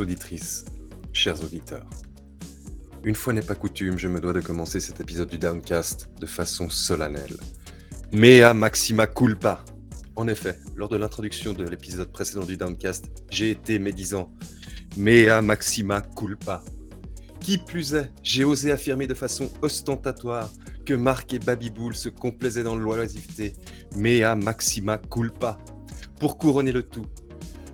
Auditrices, chers auditeurs, une fois n'est pas coutume, je me dois de commencer cet épisode du Downcast de façon solennelle. Mea maxima culpa. En effet, lors de l'introduction de l'épisode précédent du Downcast, j'ai été médisant. Mea maxima culpa. Qui plus est, j'ai osé affirmer de façon ostentatoire que Marc et Babyboul se complaisaient dans l'oisiveté. Mea maxima culpa. Pour couronner le tout,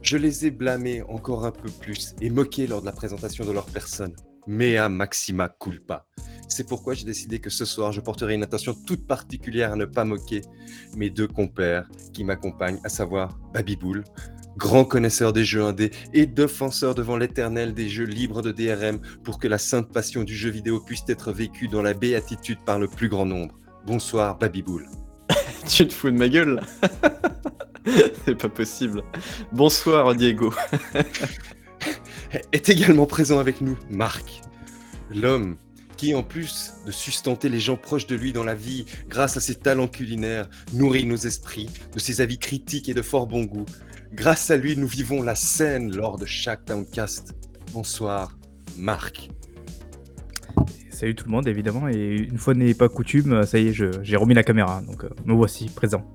je les ai blâmés encore un peu plus et moqués lors de la présentation de leur personne. Mea maxima culpa. C'est pourquoi j'ai décidé que ce soir, je porterai une attention toute particulière à ne pas moquer mes deux compères qui m'accompagnent, à savoir Babyboul, grand connaisseur des jeux indés et défenseur devant l'éternel des jeux libres de DRM pour que la sainte passion du jeu vidéo puisse être vécue dans la béatitude par le plus grand nombre. Bonsoir Babyboul. tu te fous de ma gueule C'est pas possible. Bonsoir Diego. est également présent avec nous Marc, l'homme qui, en plus de sustenter les gens proches de lui dans la vie grâce à ses talents culinaires, nourrit nos esprits de ses avis critiques et de fort bon goût. Grâce à lui, nous vivons la scène lors de chaque Downcast. Bonsoir, Marc. Salut tout le monde, évidemment, et une fois n'est pas coutume, ça y est, j'ai remis la caméra, donc euh, me voici présent.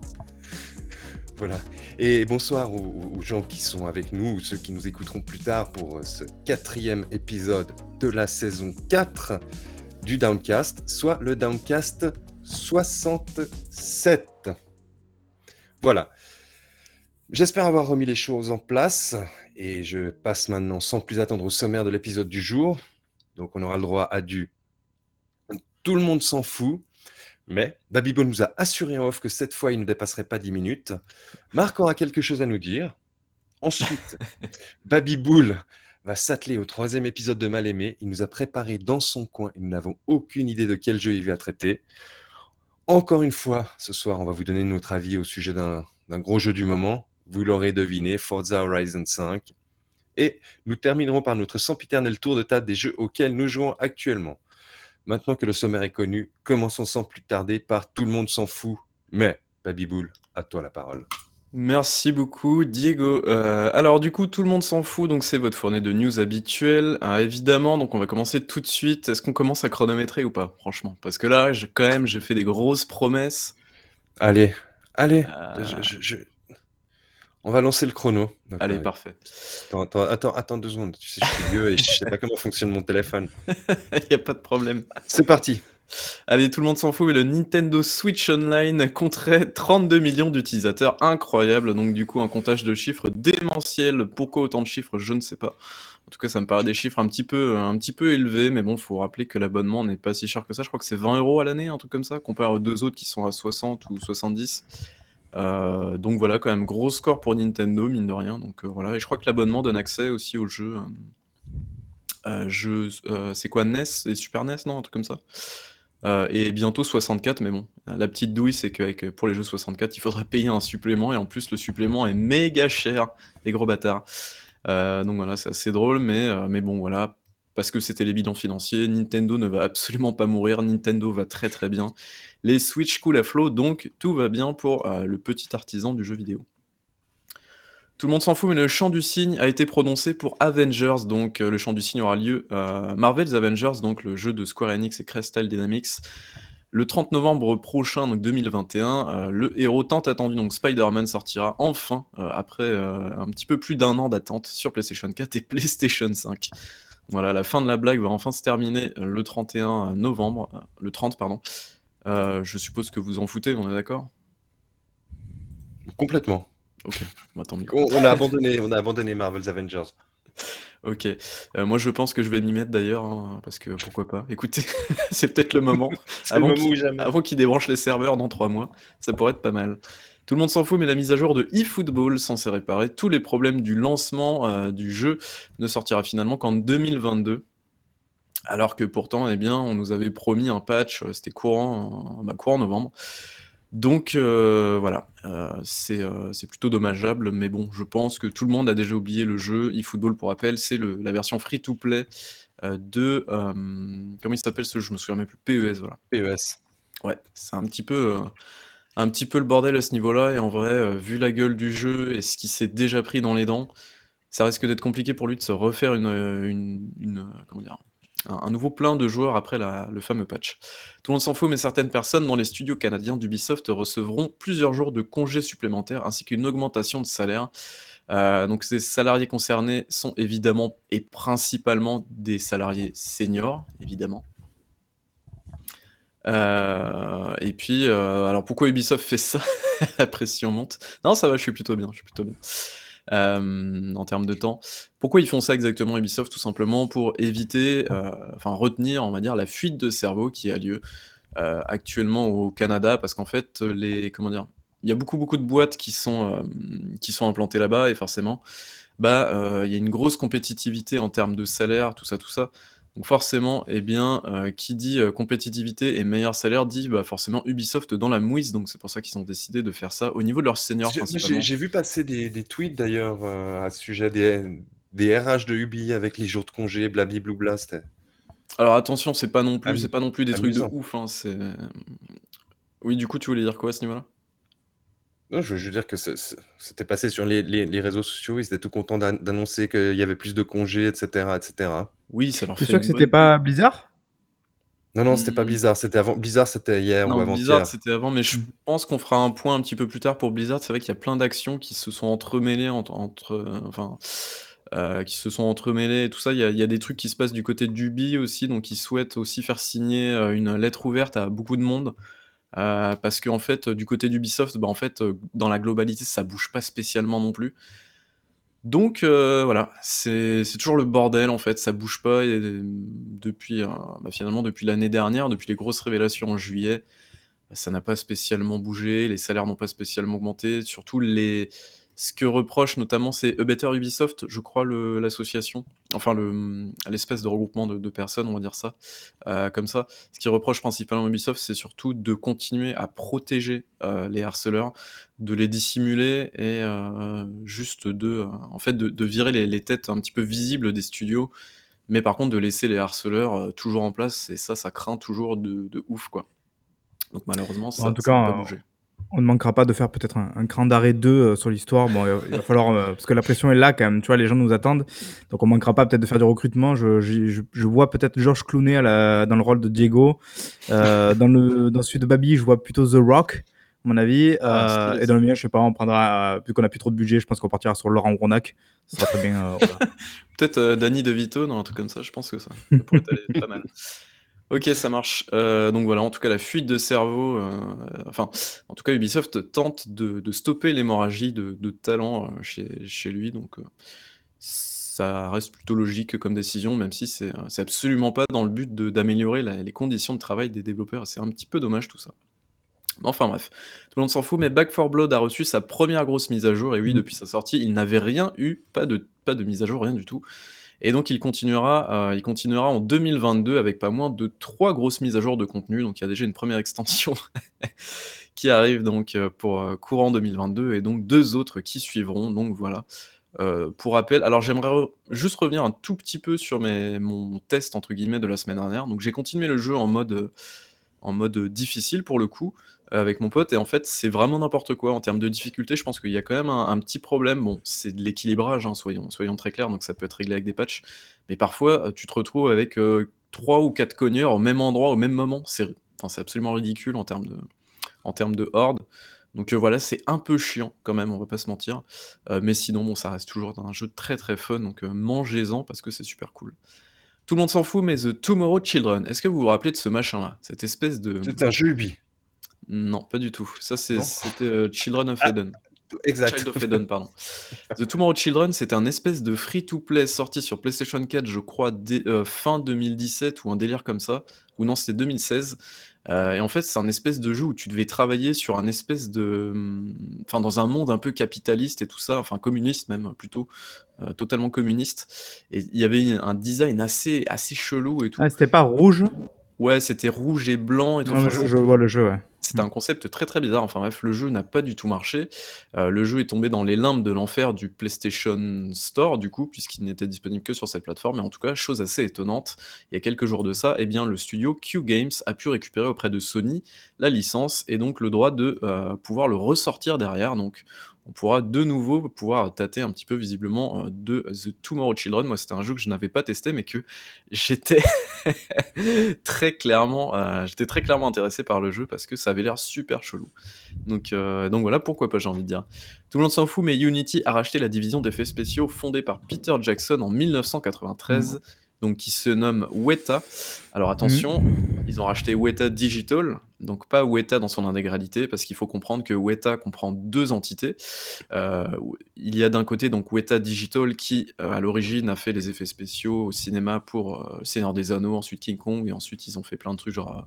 Voilà. Et bonsoir aux, gens qui sont avec nous, ou ceux qui nous écouteront plus tard pour euh, ce quatrième épisode de la saison 4 du Downcast, soit le Downcast 67. Voilà. J'espère avoir remis les choses en place et je passe maintenant sans plus attendre au sommaire de l'épisode du jour. Donc on aura le droit à du Tout le monde s'en fout, mais Babyball nous a assuré en off que cette fois, il ne dépasserait pas 10 minutes. Marc aura quelque chose à nous dire. Ensuite, Babyboul va s'atteler au troisième épisode de Mal Aimé. Il nous a préparé dans son coin et nous n'avons aucune idée de quel jeu il va traiter. Encore une fois, ce soir, on va vous donner notre avis au sujet d'un gros jeu du moment. Vous l'aurez deviné, Forza Horizon 5. Et nous terminerons par notre sempiternel tour de table des jeux auxquels nous jouons actuellement. Maintenant que le sommaire est connu, commençons sans plus tarder par Tout le monde s'en fout. Mais, Babyboul, à toi la parole. Merci beaucoup, Diego. Euh, alors, du coup, tout le monde s'en fout, donc c'est votre fournée de news habituelle. Euh, évidemment, donc on va commencer tout de suite. Est-ce qu'on commence à chronométrer ou pas, franchement? Parce que là, quand même, j'ai fait des grosses promesses. Allez, allez. Euh. je, on va lancer le chrono. Allez, parfait. Attends, attends, attends, deux secondes. Tu sais, je suis vieux et je sais pas comment fonctionne mon téléphone. Il n'y a pas de problème. C'est parti. Allez, tout le monde s'en fout, mais le Nintendo Switch Online compterait 32 millions d'utilisateurs. Incroyable. Donc, du coup, un comptage de chiffres démentiel. Pourquoi autant de chiffres Je ne sais pas. En tout cas, ça me paraît des chiffres un petit peu, un petit peu élevés, mais bon, il faut rappeler que l'abonnement n'est pas si cher que ça. Je crois que c'est 20 euros à l'année, un truc comme ça, comparé aux deux autres qui sont à 60 ou 70. Euh, donc voilà, quand même gros score pour Nintendo, mine de rien. Donc euh, voilà, et je crois que l'abonnement donne accès aussi aux jeux. Euh, c'est quoi NES et Super NES, non, un truc comme ça? et bientôt 64, mais bon, la petite douille, c'est que pour les jeux 64, il faudrait payer un supplément, et en plus le supplément est méga cher, les gros bâtards. donc voilà, c'est assez drôle, mais, mais bon voilà, parce que c'était les bilans financiers, Nintendo ne va absolument pas mourir, Nintendo va très très bien les Switch cool à flow, donc tout va bien pour euh, le petit artisan du jeu vidéo. Tout le monde s'en fout, mais le chant du cygne a été prononcé pour Avengers, donc euh, le chant du cygne aura lieu euh, Marvel's Avengers, donc le jeu de Square Enix et Crystal Dynamics. Le 30 novembre prochain, donc 2021, le héros tant attendu, donc Spider-Man, sortira enfin, après un petit peu plus d'un an d'attente sur PlayStation 4 et PlayStation 5. Voilà, la fin de la blague va enfin se terminer le 31 novembre, le 30, pardon. Euh, je suppose que vous en foutez, on est d'accord? Complètement. Ok, bah, On, a abandonné, on a abandonné Marvel's Avengers. Ok, euh, moi je pense que je vais m'y mettre d'ailleurs, hein, parce que pourquoi pas. Écoutez, c'est peut-être le moment. avant qu'ils débranchent les serveurs dans trois mois, ça pourrait être pas mal. Tout le monde s'en fout, mais la mise à jour de eFootball, censée réparer tous les problèmes du lancement euh, du jeu, ne sortira finalement qu'en 2022. Alors que pourtant, eh bien, on nous avait promis un patch, euh, c'était courant, bah, courant novembre. Donc euh, voilà, euh, c'est plutôt dommageable, mais bon, je pense que tout le monde a déjà oublié le jeu. eFootball, pour rappel, c'est la version free-to-play de... comment il s'appelle ce jeu? Je me souviens même plus. PES, voilà. PES. Ouais, c'est un petit peu... un petit peu le bordel à ce niveau-là, et en vrai, vu la gueule du jeu et ce qui s'est déjà pris dans les dents, ça risque d'être compliqué pour lui de se refaire une, comment dire, un, nouveau plein de joueurs après le fameux patch. Tout le monde s'en fout, mais certaines personnes dans les studios canadiens d'Ubisoft recevront plusieurs jours de congés supplémentaires ainsi qu'une augmentation de salaire. Euh, donc ces salariés concernés sont évidemment et principalement des salariés seniors, évidemment. Euh, et puis, euh, alors pourquoi Ubisoft fait ça? La pression monte. Non, ça va, je suis plutôt bien, je suis plutôt bien. Euh, en termes de temps. Pourquoi ils font ça exactement Ubisoft? Tout simplement pour éviter, enfin retenir, on va dire, la fuite de cerveau qui a lieu actuellement au Canada, parce qu'en fait, les comment dire, il y a beaucoup beaucoup de boîtes qui sont qui sont implantées là-bas et forcément, bah, il y a une grosse compétitivité en termes de salaire, tout ça, tout ça. Donc forcément, eh bien, euh, qui dit euh, compétitivité et meilleur salaire dit bah, forcément Ubisoft dans la mouise. Donc c'est pour ça qu'ils ont décidé de faire ça au niveau de leurs seniors J'ai vu passer des, tweets d'ailleurs euh, à ce sujet des, des, RH de Ubi avec les jours de congé, blabli c'était. Alors attention, c'est pas non plus, c'est pas non plus des trucs de ouf. Hein, oui, du coup, tu voulais dire quoi à ce niveau-là? Non, je veux dire que c'était passé sur les, réseaux sociaux, ils étaient tout contents d'annoncer qu'il y avait plus de congés, etc., etc. Oui, ça leur fait sûr que c'était pas Blizzard? Non, non, c'était pas mmh. Blizzard, c'était avant. Blizzard, c'était hier ou avant Blizzard, c'était avant, mais je pense qu'on fera un point un petit peu plus tard pour Blizzard. C'est vrai qu'il y a plein d'actions qui se sont entremêlées entre, euh, enfin, euh, qui se sont entremêlées et tout ça. Il y, a, des trucs qui se passent du côté d'Ubi aussi, donc ils souhaitent aussi faire signer euh, une lettre ouverte à beaucoup de monde. parce qu'en fait, du côté d'Ubisoft, bah, en fait, dans la globalité, ça bouge pas spécialement non plus. Donc euh, voilà, c'est toujours le bordel en fait, ça bouge pas et depuis, euh, bah, finalement depuis l'année dernière, depuis les grosses révélations en juillet, ça n'a pas spécialement bougé, les salaires n'ont pas spécialement augmenté, surtout les ce que reproche notamment, c'est A Better Ubisoft, je crois, l'association, enfin l'espèce de regroupement de, personnes, on va dire ça, euh, comme ça. Ce qui reproche principalement Ubisoft, c'est surtout de continuer à protéger euh, les harceleurs, de les dissimuler et euh, juste de, en fait, de, virer les, têtes un petit peu visibles des studios, mais par contre de laisser les harceleurs toujours en place. Et ça, ça craint toujours de, ouf, quoi. Donc malheureusement, ça, en tout cas, pas bouger on ne manquera pas de faire peut-être un, cran d'arrêt 2 euh, sur l'histoire. Bon, il va falloir, euh, parce que la pression est là quand même, tu vois, les gens nous attendent. Donc on ne manquera pas peut-être de faire du recrutement. Je, vois peut-être Georges Clooney dans le rôle de Diego. Euh, dans, le, dans celui de Babi, je vois plutôt The Rock, à mon avis. Ah, et dans le mien, je sais pas, on prendra, vu qu'on a plus trop de budget, je pense qu'on partira sur Laurent Ronac. Ça sera très bien. peut-être Danny DeVito, dans un truc comme ça, je pense que ça, ça pourrait être pas mal. Ok, ça marche. Euh, donc voilà, en tout cas, la fuite de cerveau, euh, enfin, en tout cas, Ubisoft tente de, stopper l'hémorragie de, talent euh, chez, lui, donc ça reste plutôt logique comme décision, même si c'est absolument pas dans le but d'améliorer les conditions de travail des développeurs. C'est un petit peu dommage tout ça. Enfin bref, tout le monde s'en fout, mais Back 4 Blood a reçu sa première grosse mise à jour, et oui, mmh. depuis sa sortie, il n'avait rien eu, pas de, pas de mise à jour, rien du tout. Et donc il continuera, euh, il continuera en 2022 avec pas moins de trois grosses mises à jour de contenu. Donc il y a déjà une première extension qui arrive donc euh, pour euh, courant 2022 et donc deux autres qui suivront. Donc voilà. pour rappel, alors j'aimerais juste revenir un tout petit peu sur mes, mon test entre guillemets de la semaine dernière. Donc j'ai continué le jeu en mode, en mode difficile pour le coup avec mon pote et en fait c'est vraiment n'importe quoi en termes de difficulté. Je pense qu'il y a quand même un, petit problème. Bon, c'est de l'équilibrage, hein, soyons, très clairs, donc ça peut être réglé avec des patchs. Mais parfois euh, tu te retrouves avec euh, trois ou quatre cogneurs au même endroit au même moment. C'est absolument ridicule en termes de, en termes de horde. Donc euh, voilà, c'est un peu chiant quand même, on va pas se mentir. mais sinon, bon, ça reste toujours un jeu très très fun, donc mangez-en parce que c'est super cool. Tout le monde s'en fout, mais The Tomorrow Children, est-ce que vous vous rappelez de ce machin-là? Cette espèce de. C'est un jeu Ubi. Non, pas du tout. Ça, c'était euh, Children of ah, Eden. exact. Child of Eden, pardon. The Tomorrow Children, c'était un espèce de free-to-play sorti sur PlayStation 4, je crois, euh, fin 2017 ou un délire comme ça. Ou non, c'était 2016. Euh, et en fait, c'est un espèce de jeu où tu devais travailler sur un espèce de. Hum, enfin, dans un monde un peu capitaliste et tout ça, enfin communiste même, plutôt. totalement communiste. Et il y avait un design assez, assez chelou et tout. Ah, c'était pas rouge? Ouais, c'était rouge et blanc et tout. je, vois le jeu, ouais. C'était un concept très, très bizarre. Enfin bref, le jeu n'a pas du tout marché. Heu, le jeu est tombé dans les limbes de l'enfer du PlayStation Store, du coup, puisqu'il n'était disponible que sur cette plateforme et en tout cas, chose assez étonnante, il y a quelques jours de ça, eh bien, le studio Q Games a pu récupérer auprès de Sony la licence et donc le droit de, heu, pouvoir le ressortir derrière. Donc on pourra de nouveau pouvoir tâter un petit peu visiblement, heu, de The Tomorrow Children. Moi, c'était un jeu que je n'avais pas testé, mais que j'étais très clairement, j'étais très clairement intéressé par le jeu parce que ça avait l'air super chelou. Donc heu, donc voilà, pourquoi pas, j'ai envie de dire. Tout le monde s'en fout, mais Unity a racheté la division d'effets spéciaux fondée par Peter Jackson en 1993, donc qui se nomme Weta. Alors attention, ils ont racheté Weta Digital, donc pas Weta dans son intégralité, parce qu'il faut comprendre que Weta comprend deux entités. Euh, il y a d'un côté donc Weta Digital qui, euh, à l'origine, a fait les effets spéciaux au cinéma pour euh, Seigneur des Anneaux, ensuite King Kong, et ensuite ils ont fait plein de trucs genre euh,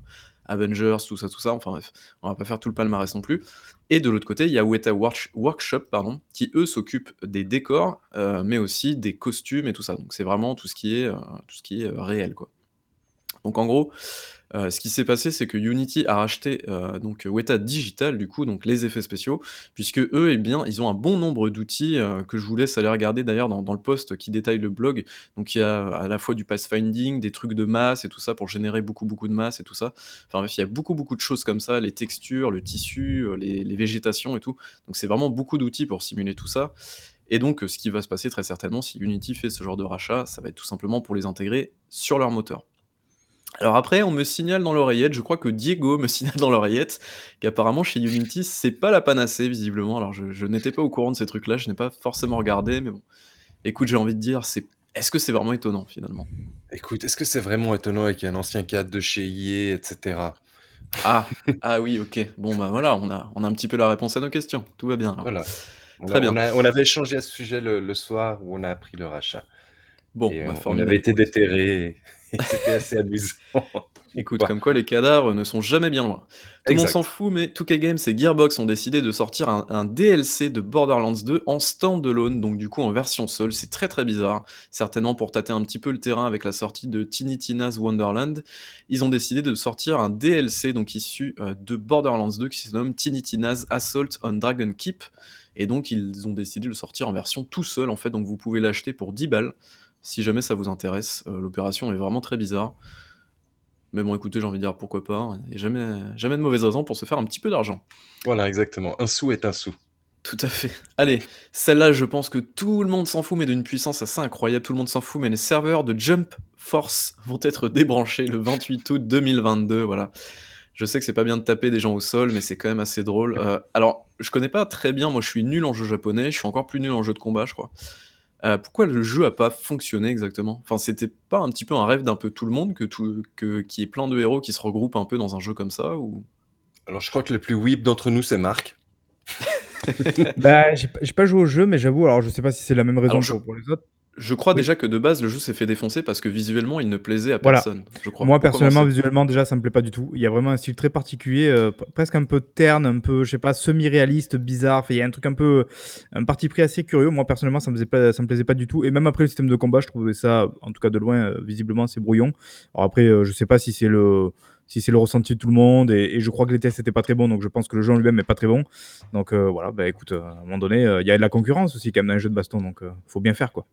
Avengers, tout ça, tout ça. Enfin bref, on va pas faire tout le palmarès non plus. Et de l'autre côté, il y a Weta Work- Workshop, pardon, qui eux s'occupent des décors, euh, mais aussi des costumes et tout ça. Donc c'est vraiment tout ce qui est, euh, tout ce qui est euh, réel, quoi. Donc en gros, euh, ce qui s'est passé, c'est que Unity a racheté euh, Weta Digital, du coup, donc les effets spéciaux, puisque eux, eh bien, ils ont un bon nombre d'outils euh, que je vous laisse aller regarder d'ailleurs dans, le post qui détaille le blog. Donc il y a à la fois du pathfinding, des trucs de masse et tout ça pour générer beaucoup beaucoup de masse et tout ça. Enfin bref, il y a beaucoup beaucoup de choses comme ça, les textures, le tissu, les, végétations et tout. Donc c'est vraiment beaucoup d'outils pour simuler tout ça. Et donc, ce qui va se passer très certainement si Unity fait ce genre de rachat, ça va être tout simplement pour les intégrer sur leur moteur. Alors après, on me signale dans l'oreillette, je crois que Diego me signale dans l'oreillette, qu'apparemment chez Unity, c'est pas la panacée, visiblement. Alors je, je n'étais pas au courant de ces trucs-là, je n'ai pas forcément regardé, mais bon. Écoute, j'ai envie de dire, c'est est-ce que c'est vraiment étonnant finalement? Écoute, est-ce que c'est vraiment étonnant avec un ancien cadre de chez EA, etc. Ah, ah oui, ok. Bon, bah voilà, on a, on a un petit peu la réponse à nos questions. Tout va bien. alors. Voilà. On, Très a- bien. On, a- on avait échangé à ce sujet le, le soir où on a appris le rachat. Bon, et bah, on- on, formidable. avait été déterrés. C'était assez amusant. Écoute, Ouais. comme quoi les cadavres ne sont jamais bien loin. Tout le monde s'en fout, mais 2K Games et Gearbox ont décidé de sortir un, un DLC de Borderlands 2 en standalone, donc du coup en version seule. C'est très très bizarre, certainement pour tâter un petit peu le terrain avec la sortie de Tiny Tina's Wonderland. Ils ont décidé de sortir un DLC donc issu euh, de Borderlands 2 qui se nomme Tiny Tina's Assault on Dragon Keep. Et donc ils ont décidé de le sortir en version tout seul en fait, donc vous pouvez l'acheter pour 10 balles si jamais ça vous intéresse. Euh, L'opération est vraiment très bizarre. Mais bon, écoutez, j'ai envie de dire pourquoi pas. Il n'y a jamais, jamais de mauvaise raison pour se faire un petit peu d'argent. Voilà, exactement. Un sou est un sou. Tout à fait. Allez, celle-là, je pense que tout le monde s'en fout, mais d'une puissance assez incroyable. Tout le monde s'en fout, mais les serveurs de Jump Force vont être débranchés le 28 août 2022. Voilà. Je sais que c'est pas bien de taper des gens au sol, mais c'est quand même assez drôle. Euh, alors, je connais pas très bien. Moi, je suis nul en jeu japonais. Je suis encore plus nul en jeu de combat, je crois. Euh, pourquoi le jeu a pas fonctionné exactement? Enfin, c'était pas un petit peu un rêve d'un peu tout le monde que tout, que qu'il y ait plein de héros qui se regroupent un peu dans un jeu comme ça ou? Alors, je crois que le plus whip d'entre nous, c'est Marc. Bah, j'ai pas- joué au jeu, mais j'avoue, alors je sais pas si c'est la même raison Alors, je- pour, pour les autres. Je crois Oui. déjà que de base le jeu s'est fait défoncer parce que visuellement il ne plaisait à Voilà. personne. Je crois. Moi, Pour personnellement, commencer. visuellement, déjà, ça me plaît pas du tout. Il y a vraiment un style très particulier, euh, presque un peu terne, un peu, je sais pas, semi-réaliste, bizarre. Enfin, il y a un truc un peu, un parti pris assez curieux. Moi, personnellement, ça me, faisait pas, ça me plaisait pas du tout. Et même après le système de combat, je trouvais ça, en tout cas de loin, euh, visiblement, c'est brouillon. Alors après, euh, je sais pas si c'est le, si c'est le ressenti de tout le monde. Et, et je crois que les tests n'étaient pas très bons, donc je pense que le jeu en lui-même est pas très bon. Donc euh, voilà, bah écoute, euh, à un moment donné, euh, il y a de la concurrence aussi quand même dans les jeux de baston, donc faut bien faire quoi.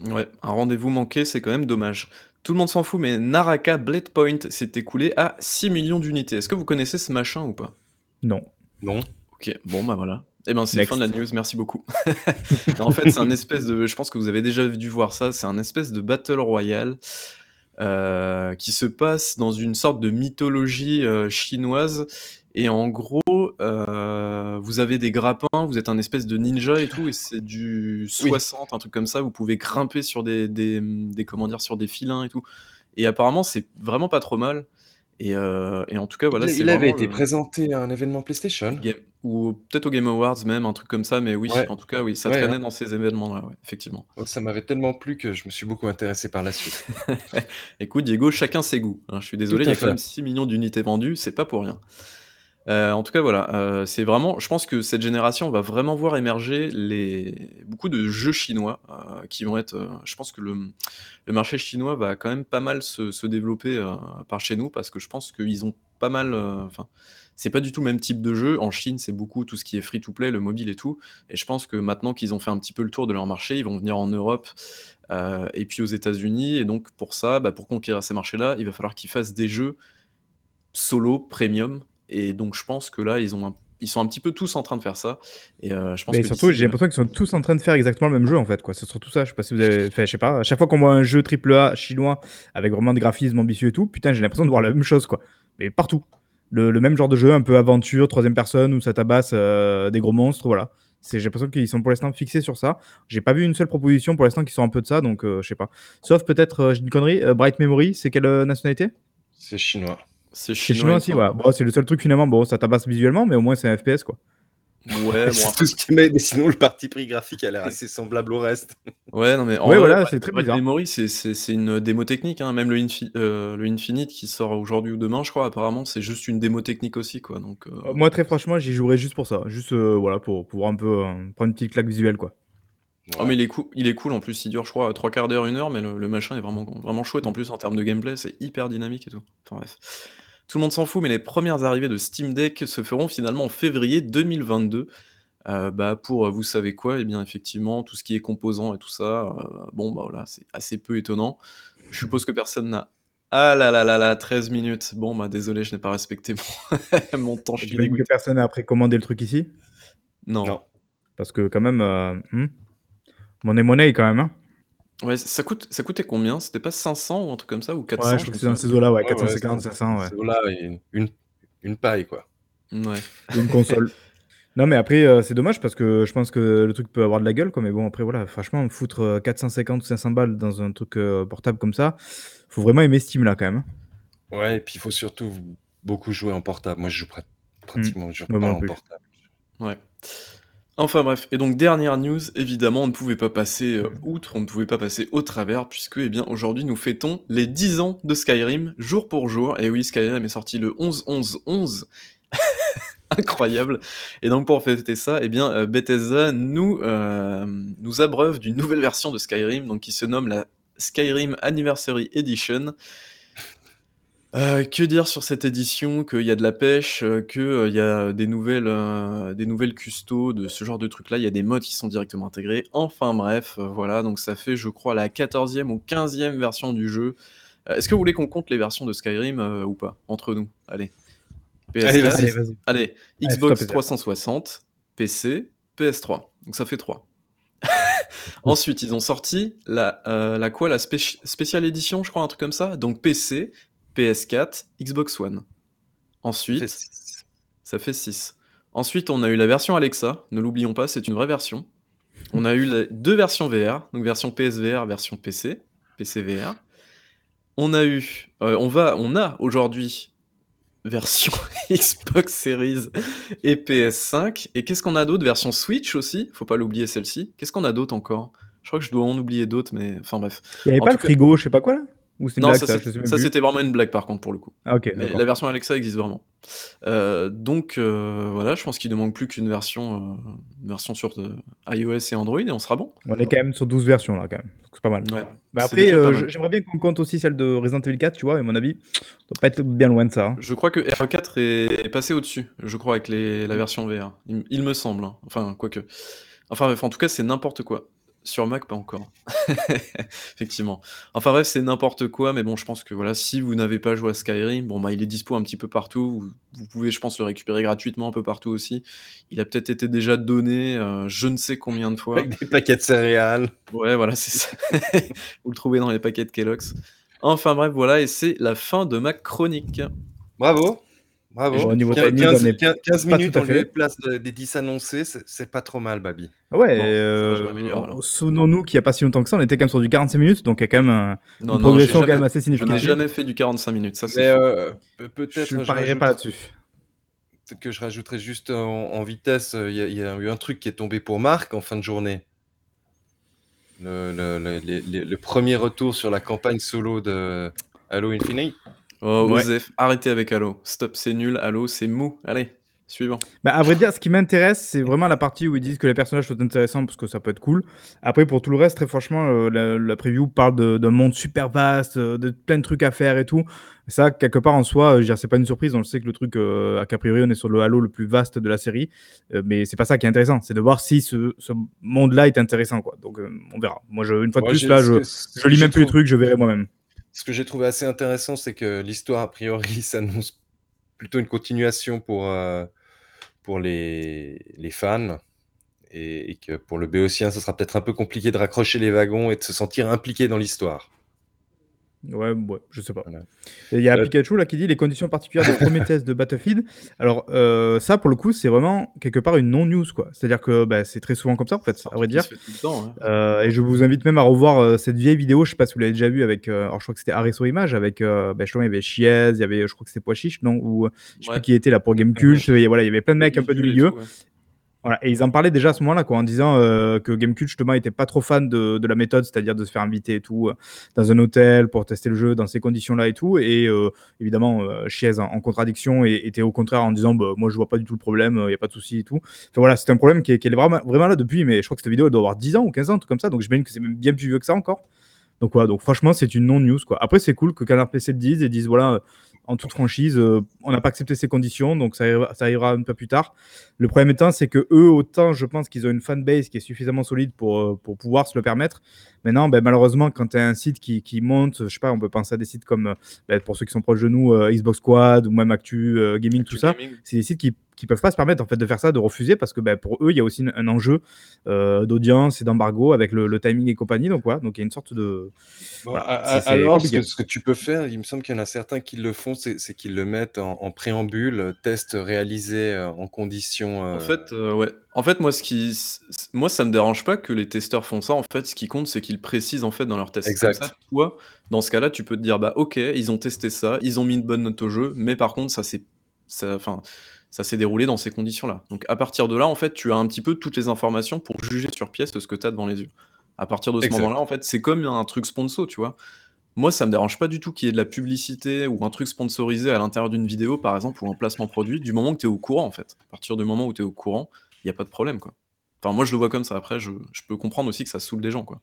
Ouais, un rendez-vous manqué, c'est quand même dommage. Tout le monde s'en fout, mais Naraka Blade Point s'est écoulé à 6 millions d'unités. Est-ce que vous connaissez ce machin ou pas? Non. Non Ok, bon bah voilà. Eh ben c'est Next. fin de la news, merci beaucoup. en fait, c'est un espèce de, je pense que vous avez déjà dû voir ça, c'est un espèce de battle royale euh, qui se passe dans une sorte de mythologie euh, chinoise. Et en gros, euh, vous avez des grappins, vous êtes un espèce de ninja et tout, et c'est du 60, un truc comme ça. Vous pouvez grimper sur des, des, des comment dire, sur des filins et tout. Et apparemment, c'est vraiment pas trop mal. Et, euh, et en tout cas, voilà, Il, avait été le- présenté à un événement PlayStation. Game- ou peut-être au Game Awards même, un truc comme ça, mais oui, Ouais. en tout cas, oui, ça Ouais, traînait dans ces événements-là, effectivement. Oh, Ça m'avait tellement plu que je me suis beaucoup intéressé par la suite. Écoute, Diego, chacun ses goûts. hein, je suis désolé, il y a quand même 6 millions d'unités vendues, c'est pas pour rien. Euh, en tout cas, voilà, euh, c'est vraiment, je pense que cette génération va vraiment voir émerger les, beaucoup de jeux chinois euh, qui vont être. je pense que le, marché chinois va quand même pas mal se, développer par chez nous parce que je pense qu'ils ont pas mal. euh, Enfin, c'est pas du tout le même type de jeu. En Chine, c'est beaucoup tout ce qui est free to play, le mobile et tout. Et je pense que maintenant qu'ils ont fait un petit peu le tour de leur marché, ils vont venir en Europe et puis aux États-Unis. Et donc pour ça, bah, pour conquérir ces marchés-là, il va falloir qu'ils fassent des jeux solo premium. Et donc je pense que là, ils ont un- ils sont un petit peu tous en train de faire ça. Et euh, je pense Mais que surtout, j'ai l'impression qu'ils sont tous en train de faire exactement le même jeu en fait. quoi. C'est surtout ça. Je sais pas si vous avez fait, je sais pas. À chaque fois qu'on voit un jeu AAA chinois avec vraiment des graphismes ambitieux et tout, putain, j'ai l'impression de voir la même chose quoi. Mais partout. Le, le même genre de jeu, un peu aventure, troisième personne, où ça tabasse euh, des gros monstres, voilà. J'ai l'impression qu'ils sont pour l'instant fixés sur ça. J'ai pas vu une seule proposition pour l'instant qui sort un peu de ça, donc euh, je sais pas. Sauf peut-être, euh, j'ai une connerie, euh, Bright Memory, c'est quelle nationalité? C'est chinois. C'est chinois aussi, ouais. Bon, c'est le seul truc finalement, bon, ça tabasse visuellement, mais au moins c'est un FPS quoi. Ouais, bon, tout ce qui met, mais sinon le parti pris graphique a l'air assez semblable au reste. Ouais, non, mais en Ouais, vrai, voilà, c'est très bizarre. Memory, c'est- c'est c'est une démo technique. hein. Même le, Infi- euh, le Infinite qui sort aujourd'hui ou demain, je crois, apparemment, c'est juste une démo technique aussi. Quoi. Donc, euh, Euh, Moi, très franchement, j'y jouerais juste pour ça. Juste, euh, voilà, pour, pour un peu euh, prendre une petite claque visuelle, quoi. oh, mais il est, cool, il est cool en plus. Il dure, je crois, trois quarts d'heure, une heure, mais le, le machin est vraiment, vraiment chouette en plus en termes de gameplay. C'est hyper dynamique et tout. Enfin bref. Tout le monde s'en fout, mais les premières arrivées de Steam Deck se feront finalement en février 2022. Euh, bah, pour euh, vous savez quoi, et bien effectivement, tout ce qui est composant et tout ça, euh, bon, bah voilà, c'est assez peu étonnant. Je suppose que personne n'a. Ah là là là là, 13 minutes. Bon, bah désolé, je n'ai pas respecté mon, mon temps, je suis que personne n'a précommandé le truc ici? Non. Non. Parce que, quand même, euh, hmm, monnaie monnaie quand même. Hein Ouais, ça, coûte, ça coûtait combien? C'était pas 500 ou un truc comme ça Ou 400 ouais, je je crois que c'est dans souviens ces eaux-là, ouais, Ouais, ouais, 450, c'est- 500, ouais. c'est Là, une, une, une paille, quoi. Ouais. Une console. Non, mais après, euh, c'est dommage parce que je pense que le truc peut avoir de la gueule, quoi. Mais bon, après, voilà, franchement, foutre euh, 450 ou 500 balles dans un truc euh, portable comme ça, faut vraiment aimer Steam là, quand même. hein. Ouais, et puis il faut surtout beaucoup jouer en portable. Moi, je joue prat- pratiquement je joue Ouais, moi pas non en plus. portable. Ouais. Enfin bref, et donc dernière news, évidemment, on ne pouvait pas passer euh, outre, on ne pouvait pas passer au travers, puisque eh bien aujourd'hui nous fêtons les 10 ans de Skyrim, jour pour jour. Et oui, Skyrim est sorti le 11-11-11. Incroyable. Et donc pour fêter ça, eh bien euh, Bethesda nous, euh, nous abreuve d'une nouvelle version de Skyrim, donc qui se nomme la Skyrim Anniversary Edition. Euh, que dire sur cette édition Qu'il y a de la pêche, euh, qu'il y a des nouvelles, euh, des nouvelles custos, de ce genre de trucs-là. Il y a des modes qui sont directement intégrés. Enfin bref, euh, voilà. Donc ça fait, je crois, la 14e ou 15e version du jeu. Euh, Est-ce que vous voulez qu'on compte les versions de Skyrim euh, ou pas? Entre nous. Allez. PS4, Allez, vas-y. Allez, vas-y. Allez, Allez, Xbox stop, 360, PC, PS3. Donc ça fait 3. Ensuite, ils ont sorti la, euh, la quoi? La spéci- Special Edition, je crois, un truc comme ça. Donc PC, PS4, Xbox One. Ensuite, ça fait 6. Ensuite, on a eu la version Alexa. Ne l'oublions pas, c'est une vraie version. On a eu les deux versions VR, donc version PSVR, version PC, PC VR. On a eu, euh, on va, on a aujourd'hui version Xbox Series et PS5. Et qu'est-ce qu'on a d'autre? Version Switch aussi. Faut pas l'oublier celle-ci. Qu'est-ce qu'on a d'autre encore? Je crois que je dois en oublier d'autres, mais enfin bref. Il n'y avait En pas le cas- frigo, je sais pas quoi là? Ou c'est une Non, blague, ça, c'était vraiment une blague par contre pour le coup. Ah, la version Alexa existe vraiment. Euh, donc euh, voilà, je pense qu'il ne manque plus qu'une version, euh, une version sur iOS et Android et on sera bon. On est quand même sur 12 versions là, quand même. C'est pas mal. Ouais. Mais C'est après, j'aimerais bien qu'on compte aussi celle de Resident Evil 4, tu vois, et à mon avis, on doit pas être bien loin de ça. hein. Je crois que R4 est, est passé au-dessus, je crois, avec les, la version VR. Il, il me semble. hein. Enfin, quoique. Enfin, bref, en tout cas, c'est n'importe quoi. Sur Mac, pas encore. Effectivement. Enfin bref, c'est n'importe quoi, mais bon, je pense que voilà, si vous n'avez pas joué à Skyrim, bon bah il est dispo un petit peu partout. Vous, vous pouvez, je pense, le récupérer gratuitement un peu partout aussi. Il a peut-être été déjà donné, euh, je ne sais combien de fois. Avec des paquets de céréales. Ouais, voilà, c'est ça. vous le trouvez dans les paquets de Kellogg's. Enfin bref, voilà, et c'est la fin de ma chronique. Bravo. Bravo. Au niveau 15, timing, on est 15 15 pas minutes lieu et place de- des 10 annoncés, c'est pas trop mal, Babi. Ouais, Bon, euh, souvenons-nous qu'il n'y a pas si longtemps que ça, on était quand même sur du 45 minutes, donc il y a quand même un- Non, une non, progression quand jamais, même assez je n'ai significative. jamais fait du 45 minutes, ça c'est euh, peut-être Je ne parierai rajoute- pas là-dessus. peut-être que je rajouterai juste en, en vitesse, euh, il y, a- il y a eu un truc qui est tombé pour Marc en fin de journée. Le, le premier retour sur la campagne solo de Halo Infinite. Oh, Ouais. Osef, arrêtez avec Halo. Stop, c'est nul. Halo, c'est mou. Allez. Suivant. Bah, à vrai dire, ce qui m'intéresse, c'est vraiment la partie où ils disent que les personnages sont intéressants parce que ça peut être cool. Après, pour tout le reste, très franchement, euh, la, la preview parle de- d'un monde super vaste, euh, de plein de trucs à faire et tout. Ça, quelque part en soi, euh, c'est pas une surprise. On le sait que le truc, euh, à Capri, on est sur le Halo le plus vaste de la série. Euh, mais c'est pas ça qui est intéressant. C'est de voir si ce, ce monde-là est intéressant. Quoi. Donc, euh, on verra. Moi, je, une fois de plus, là, ce je, je lis même plus les trucs, je verrai moi-même. Ce que j'ai trouvé assez intéressant, c'est que l'histoire, a priori, s'annonce plutôt une continuation pour, euh, pour les, les fans. Et, et que pour le Béotien, ce sera peut-être un peu compliqué de raccrocher les wagons et de se sentir impliqué dans l'histoire. Ouais, ouais, je sais pas. Voilà. Et Il y a Euh, Pikachu là qui dit les conditions particulières des premiers tests de Battlefield. Alors euh, ça pour le coup c'est vraiment quelque part une non news quoi. C'est-à-dire que bah, c'est très souvent comme ça en fait, à vrai dire. temps, hein. Euh, et je vous invite même à revoir cette vieille vidéo, je sais pas si vous l'avez déjà vue avec, alors je crois que c'était sur Image avec, bah, justement, il y avait Chiez, il y avait, je crois que c'était Poichiche, non? Ou je sais Ouais. plus qui était là pour Gamecult, et voilà, il y avait plein de mecs un peu du milieu. tout. Et ils en parlaient déjà à ce moment-là, en disant euh, que Gamecube justement était pas trop fan de, la méthode, c'est-à-dire de se faire inviter et tout euh, dans un hôtel pour tester le jeu dans ces conditions-là et tout. Et euh, évidemment, Chiez en, contradiction et était au contraire en disant bah, moi je vois pas du tout le problème, il y a pas de souci et tout. Enfin voilà, c'est un problème qui est, vraiment, là depuis, mais je crois que cette vidéo doit avoir 10 ans ou 15 ans, truc comme ça, donc j'imagine que c'est bien plus vieux que ça encore. Donc voilà, donc franchement c'est une non-news. Après c'est cool que Canard PC le dise et dise voilà. En toute franchise, euh, on n'a pas accepté ces conditions, donc ça arrivera, ça arrivera un peu plus tard. Le problème étant, c'est que eux, autant je pense qu'ils ont une fanbase qui est suffisamment solide pour, euh, pour pouvoir se le permettre. Maintenant, ben, malheureusement, quand tu as un site qui, qui monte, je sais pas, on peut penser à des sites comme, euh, ben, pour ceux qui sont proches de nous, euh, Xbox Squad ou même Actu euh, Gaming, tout ça, c'est des sites qui qui peuvent pas se permettre en fait de faire ça, de refuser parce que ben, pour eux il y a aussi un, un enjeu euh, d'audience et d'embargo avec le, le timing et compagnie donc voilà donc il y a une sorte de Bon, Voilà, c'est- c'est alors, ce que, ce que tu peux faire, il me semble qu'il y en a certains qui le font, c'est c'est qu'ils le mettent en, en préambule, test réalisé euh, en conditions. euh, En fait, euh, ouais. En fait, moi, ce qui, moi, ça me dérange pas que les testeurs font ça. En fait, ce qui compte, c'est qu'ils précisent en fait dans leurs tests. Exact. Comme ça, toi, dans ce cas-là, tu peux te dire, bah, ok, ils ont testé ça, ils ont mis une bonne note au jeu, mais par contre, ça s'est, ça, enfin, ça s'est déroulé dans ces conditions-là. Donc, à partir de là, en fait, tu as un petit peu toutes les informations pour juger sur pièce de ce que tu as devant les yeux. À partir de ce moment-là, en fait, c'est comme un truc sponsor, tu vois. Moi, ça me dérange pas du tout qu'il y ait de la publicité ou un truc sponsorisé à l'intérieur d'une vidéo, par exemple, ou un placement produit, du moment que tu es au courant, en fait. À partir du moment où tu es au courant, il n'y a pas de problème, quoi. Enfin, moi, je le vois comme ça. Après, je, je peux comprendre aussi que ça saoule des gens, quoi.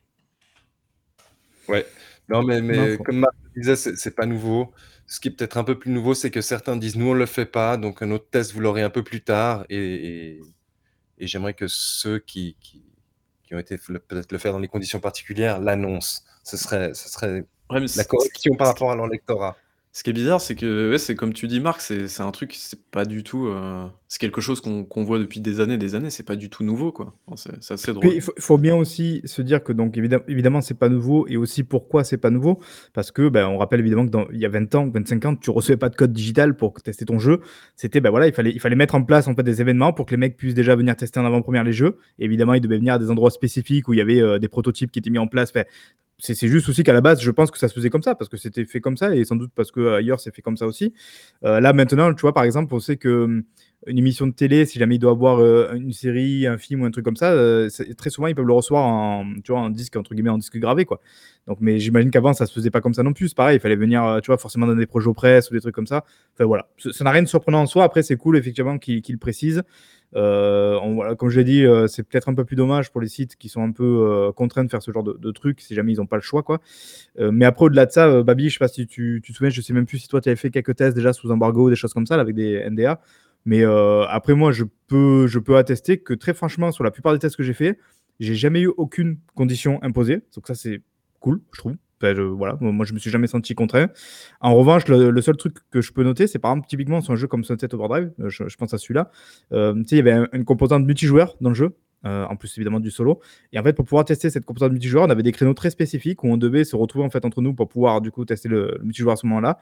Non, mais, mais Non, comme Marc disait, c'est pas nouveau. Ce qui est peut-être un peu plus nouveau, c'est que certains disent nous on le fait pas, donc un autre test vous l'aurez un peu plus tard. Et, et- et j'aimerais que ceux qui, qui, qui ont été peut-être le faire dans les conditions particulières l'annoncent. Ce serait, ce serait Ouais, mais la correction par rapport à leur lectorat. Ce qui est bizarre, c'est que, c'est comme tu dis, Marc, c'est un truc, c'est pas du tout. euh, c'est quelque chose qu'on voit depuis des années, des années, c'est pas du tout nouveau, quoi. C'est assez drôle. il faut, bien aussi se dire que donc évidemment, évidemment c'est pas nouveau et aussi pourquoi c'est pas nouveau parce que ben, on rappelle évidemment que il y a 20 ans 25 ans tu recevais pas de code digital pour tester ton jeu c'était ben voilà il fallait il fallait mettre en place en fait des événements pour que les mecs puissent déjà venir tester en avant-première les jeux évidemment ils devaient venir à des endroits spécifiques où il y avait euh, des prototypes qui étaient mis en place c'est juste aussi qu'à la base je pense que ça se faisait comme ça parce que c'était fait comme ça et sans doute parce que euh, ailleurs c'est fait comme ça aussi Euh, là maintenant tu vois par exemple on sait que hum, une émission de télé, si jamais il doit avoir euh, une série, un film ou un truc comme ça, euh, très souvent ils peuvent le recevoir en, tu vois, en disque entre guillemets en disque gravé quoi. Donc, mais j'imagine qu'avant ça se faisait pas comme ça non plus. Pareil, il fallait venir, tu vois, forcément dans des projets presse ou des trucs comme ça. Enfin voilà, ça n'a rien de surprenant en soi. Après, c'est cool effectivement qu'il le précise. Euh, voilà, comme je l'ai dit, euh, c'est peut-être un peu plus dommage pour les sites qui sont un peu euh, contraints de faire ce genre de, de trucs si jamais ils n'ont pas le choix quoi. Mais après au-delà de ça, Babi, je sais pas si tu, te souviens, je sais même plus si toi tu avais fait quelques tests déjà sous embargo des choses comme ça avec des NDA. Mais après, moi, je peux, je peux attester que très franchement, sur la plupart des tests que j'ai fait, j'ai jamais eu aucune condition imposée. Donc ça, c'est cool, je trouve. Enfin, je- voilà, moi, je me suis jamais senti contraint. En revanche, le, seul truc que je peux noter, c'est par exemple, typiquement, sur un jeu comme Sunset Overdrive, euh, je, pense à celui-là, euh, il y avait un- une composante multijoueur dans le jeu. euh, en plus évidemment du solo et en fait pour pouvoir tester cette composante multijoueur on avait des créneaux très spécifiques où on devait se retrouver en fait entre nous pour pouvoir du coup tester le, multijoueur à ce moment là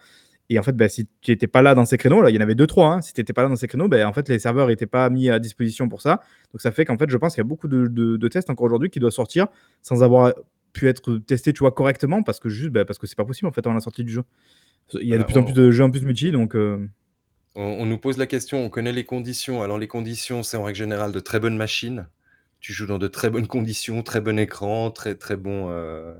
et en fait, bah, si tu n'étais pas là dans ces créneaux, là, il y en avait deux, trois. hein, si tu n'étais pas là dans ces créneaux, bah, en fait, les serveurs n'étaient pas mis à disposition pour ça. Donc, ça fait qu'en fait, je pense qu'il y a beaucoup de, de- de tests encore aujourd'hui qui doivent sortir sans avoir pu être testés, tu vois, correctement, parce que juste, bah, parce que c'est pas possible en fait avant la sortie du jeu. Il y a de Voilà, plus en on- plus de jeux en plus multi, donc euh, On, on nous pose la question, on connaît les conditions. Alors les conditions, c'est en règle générale de très bonnes machines. Tu joues dans de très bonnes conditions, très bon écran, très très bon euh,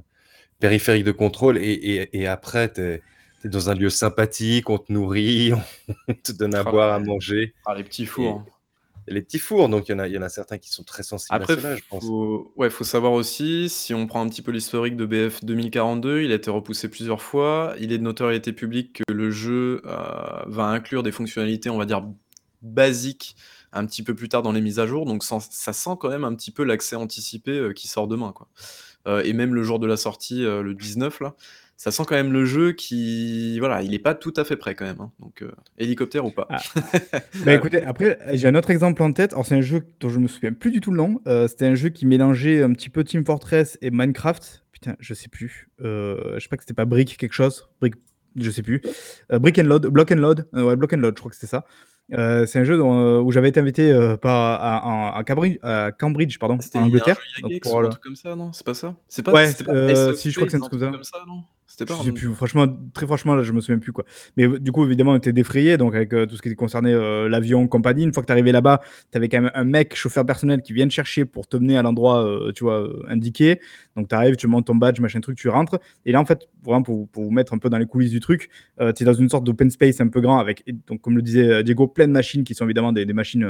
périphérique de contrôle. Et, et- et après, tu es, es dans un lieu sympathique, on te nourrit, on te donne à Ah. boire, à manger. Ah, les petits fours. Et les petits fours, donc il y, en a, il y en a certains qui sont très sensibles Après, à cela, je pense. faut... Ouais, faut savoir aussi, si on prend un petit peu l'historique de BF 2042, il a été repoussé plusieurs fois. Il est de notoriété publique que le jeu euh, va inclure des fonctionnalités, on va dire, basiques un petit peu plus tard dans les mises à jour. Donc ça, ça sent quand même un petit peu l'accès anticipé euh, qui sort demain. Quoi. Euh, et même le jour de la sortie, le 19, là, ça sent quand même le jeu qui... Voilà, il n'est pas tout à fait prêt quand même. hein. Donc, euh, hélicoptère ou pas. Ah. Bah écoutez, après, j'ai un autre exemple en tête. Alors, c'est un jeu dont je me souviens plus du tout le nom. Euh, C'était un jeu qui mélangeait un petit peu Team Fortress et Minecraft. Putain, je sais plus. Euh, je sais pas que c'était pas Brick quelque chose. Brick, je sais plus. Euh, Brick and Load, Block and Load. Ouais, Block and Load, je crois que c'était ça. Euh, c'est un jeu dont, euh, où j'avais été invité euh, par, à, à- à Cambridge, à Cambridge pardon, C'était en un Angleterre. jeu Donc, Yagex pour ou le- un truc comme ça, non? C'est pas ça? C'est pas, Ouais, pas si, je crois que c'est un truc comme ça. non? C'était pas Je sais plus, franchement, très franchement, là, je me souviens plus quoi. Mais euh, du coup, évidemment, on était défrayé, donc avec euh, tout ce qui concernait euh, l'avion, compagnie. Une fois que tu arrivé là-bas, tu avais quand même un mec, chauffeur personnel, qui vient te chercher pour te mener à l'endroit, euh, tu vois, indiqué. Donc tu arrives, tu montes ton badge, machin truc, tu rentres. Et là, en fait, vraiment pour, pour vous mettre un peu dans les coulisses du truc, tu es dans une sorte d'open space un peu grand avec, donc comme le disait Diego, plein de machines qui sont évidemment des, des machines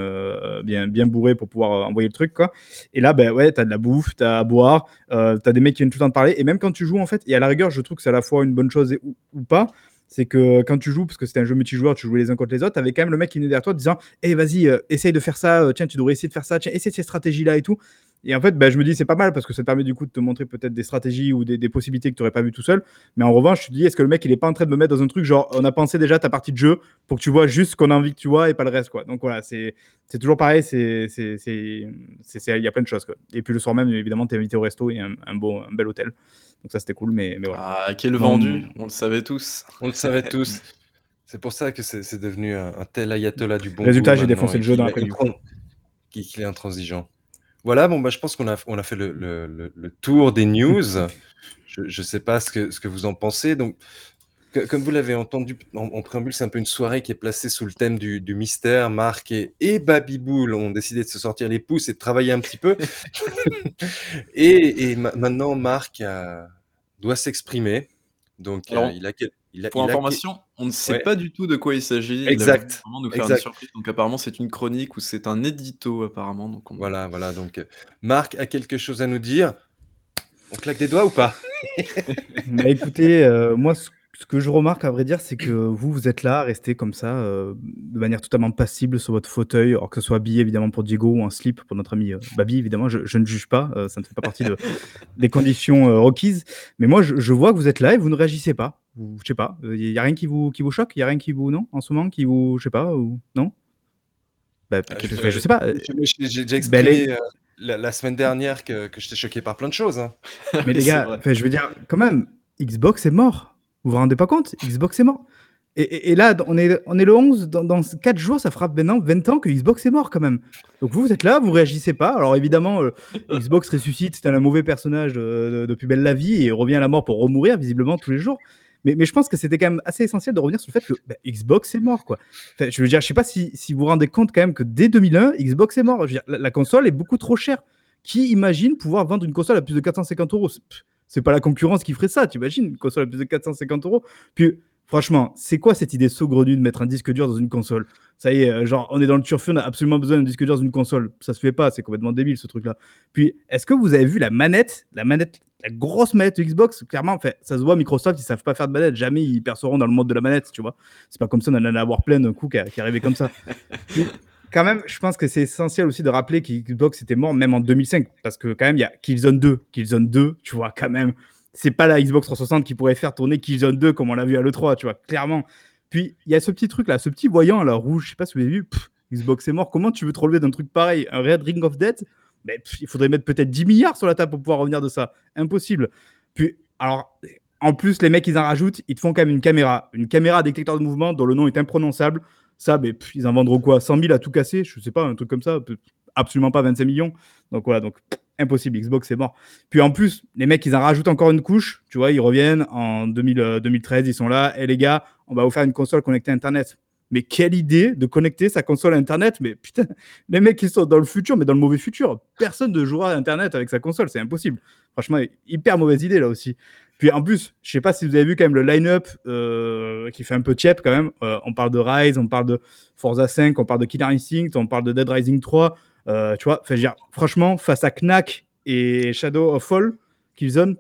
bien, bien bourrées pour pouvoir envoyer le truc, quoi. Et là, ben ouais, tu as de la bouffe, tu as à boire, tu as des mecs qui viennent tout le temps te parler. Et même quand tu joues, en fait, et à la rigueur, je trouve que c'est à la fois une bonne chose ou, pas, c'est que quand tu joues, parce que c'était un jeu multijoueur, tu jouais les uns contre les autres, t'avais quand même le mec qui venait derrière toi disant Hé, vas-y, euh, essaye de faire ça, euh, tiens, tu devrais essayer de faire ça, tiens, essaye cette stratégie-là et tout. Et en fait, ben, je me dis, c'est pas mal parce que ça te permet du coup de te montrer peut-être des stratégies ou des, possibilités que tu n'aurais pas vu tout seul. Mais en revanche, je te dis, est-ce que le mec, il est pas en train de me mettre dans un truc genre, on a pensé déjà ta partie de jeu pour que tu vois juste ce qu'on a envie que tu vois et pas le reste, quoi. Donc voilà, c'est toujours pareil, c'est il y a plein de choses, quoi. Et puis le soir même, évidemment, tu es invité au resto et un beau, un bel hôtel. Donc ça, c'était cool, mais, mais voilà. Ah, quel Non, vendu, on le savait tous. On le savait tous. C'est pour ça que c'est devenu un, un tel ayatollah du bon Résultat, j'ai défoncé le jeu dans l'après-midi. il- qu'il est intransigeant. Voilà, bon, bah, je pense qu'on a, on a fait le, le- le- le tour des news. je ne sais pas ce que, ce que vous en pensez. Donc, comme vous l'avez entendu en, en préambule, c'est un peu une soirée qui est placée sous le thème du, du mystère. Marc et, et Babyboul ont décidé de se sortir les pouces et de travailler un petit peu. et et ma- maintenant, Marc a- doit s'exprimer. Donc, Alors, euh, il a, quel- il a- Pour il a- information, on ne sait Ouais. pas du tout de quoi il s'agit. Exact. nous faire Exact. une surprise. Donc apparemment, c'est une chronique ou c'est un édito apparemment. Donc on... Voilà, voilà. Donc, euh, Marc a quelque chose à nous dire. On claque des doigts ou pas? Bah, écoutez, euh, moi, ce, ce que je remarque, à vrai dire, c'est que vous, vous êtes là, resté comme ça, euh, de manière totalement passible sur votre fauteuil, alors que ce soit habillé évidemment pour Diego ou en slip pour notre ami euh, Babi, évidemment, je, je ne juge pas, euh, ça ne fait pas partie de- des conditions euh, requises. Mais moi, je, je vois que vous êtes là et vous ne réagissez pas. Vous- Je sais pas, il n'y a rien qui vous, qui vous choque, il n'y a rien qui vous, non, en ce moment, qui vous, je sais pas, ou non? Bah, Euh, je, je- sais pas. J'ai Ben, euh, la, la semaine dernière que, que j'étais choqué par plein de choses. hein. Mais les gars, je veux dire, quand même, Xbox est mort. Vous vous rendez pas compte Xbox est mort. Et, là, on est, le 11, dans, dans 4 jours, ça fera maintenant 20 ans que Xbox est mort quand même. Donc vous, vous êtes là, vous réagissez pas. Alors évidemment, euh, Xbox ressuscite, c'est un mauvais personnage euh, de, de plus belle la vie et revient à la mort pour remourir visiblement tous les jours. Mais, je pense que c'était quand même assez essentiel de revenir sur le fait que bah, Xbox est mort. Je veux dire, je sais pas si, vous vous rendez compte quand même que dès 2001, Xbox est mort. La, console est beaucoup trop chère. Qui imagine pouvoir vendre une console à plus de 450 euros? C'est pas la concurrence qui ferait ça, tu imagines Une console à plus de 450 euros Puis, franchement, c'est quoi cette idée saugrenue de mettre un disque dur dans une console? Ça y est, euh, genre, on est dans le turfu, on a absolument besoin d'un disque dur dans une console. Ça se fait pas, c'est complètement débile ce truc-là. Puis, est-ce que vous avez vu la manette La manette, la grosse manette Xbox? Clairement, fait, ça se voit, Microsoft, ils savent pas faire de manette. Jamais ils perceront dans le monde de la manette, tu vois. C'est pas comme ça, on en allait avoir plein d'un coup qui, qui arrivait comme ça. Quand même, je pense que c'est essentiel aussi de rappeler qu'Xbox était mort même en 2005. Parce que quand même, il y a Killzone 2. Killzone 2, tu vois, quand même, c'est pas la Xbox 360 qui pourrait faire tourner Killzone 2 comme on l'a vu à l'E3, tu vois, clairement. Puis, il y a ce petit truc là, ce petit voyant là, rouge, je sais pas si vous avez vu, Xbox est mort. Comment tu veux te relever d'un truc pareil? Un Red Ring of Death Mais pff, il faudrait mettre peut-être 10 milliards sur la table pour pouvoir revenir de ça. Impossible. Puis, alors, en plus, les mecs, ils en rajoutent, ils te font quand même une caméra. Une caméra détecteur de mouvement dont le nom est imprononçable. Ça, mais, ils en vendront quoi 100 000 à tout casser Je sais pas, un truc comme ça. Absolument pas 25 millions. Donc voilà, donc impossible. Xbox, c'est mort. Puis en plus, les mecs, ils en rajoutent encore une couche. Tu vois, ils reviennent en 2000, euh, 2013, ils sont là. Et les gars, on va vous faire une console connectée à Internet. Mais quelle idée de connecter sa console à Internet Mais putain, les mecs, ils sont dans le futur, mais dans le mauvais futur. Personne ne jouera à Internet avec sa console, c'est impossible. Franchement, hyper mauvaise idée là aussi. Puis en plus, je sais pas si vous avez vu quand même le line-up euh, qui fait un peu tiep quand même. Euh, on parle de Rise, on parle de Forza 5, on parle de Killer Instinct, on parle de Dead Rising 3. euh, tu vois, dire, franchement, face à Knack et Shadow of Fall, Killzone,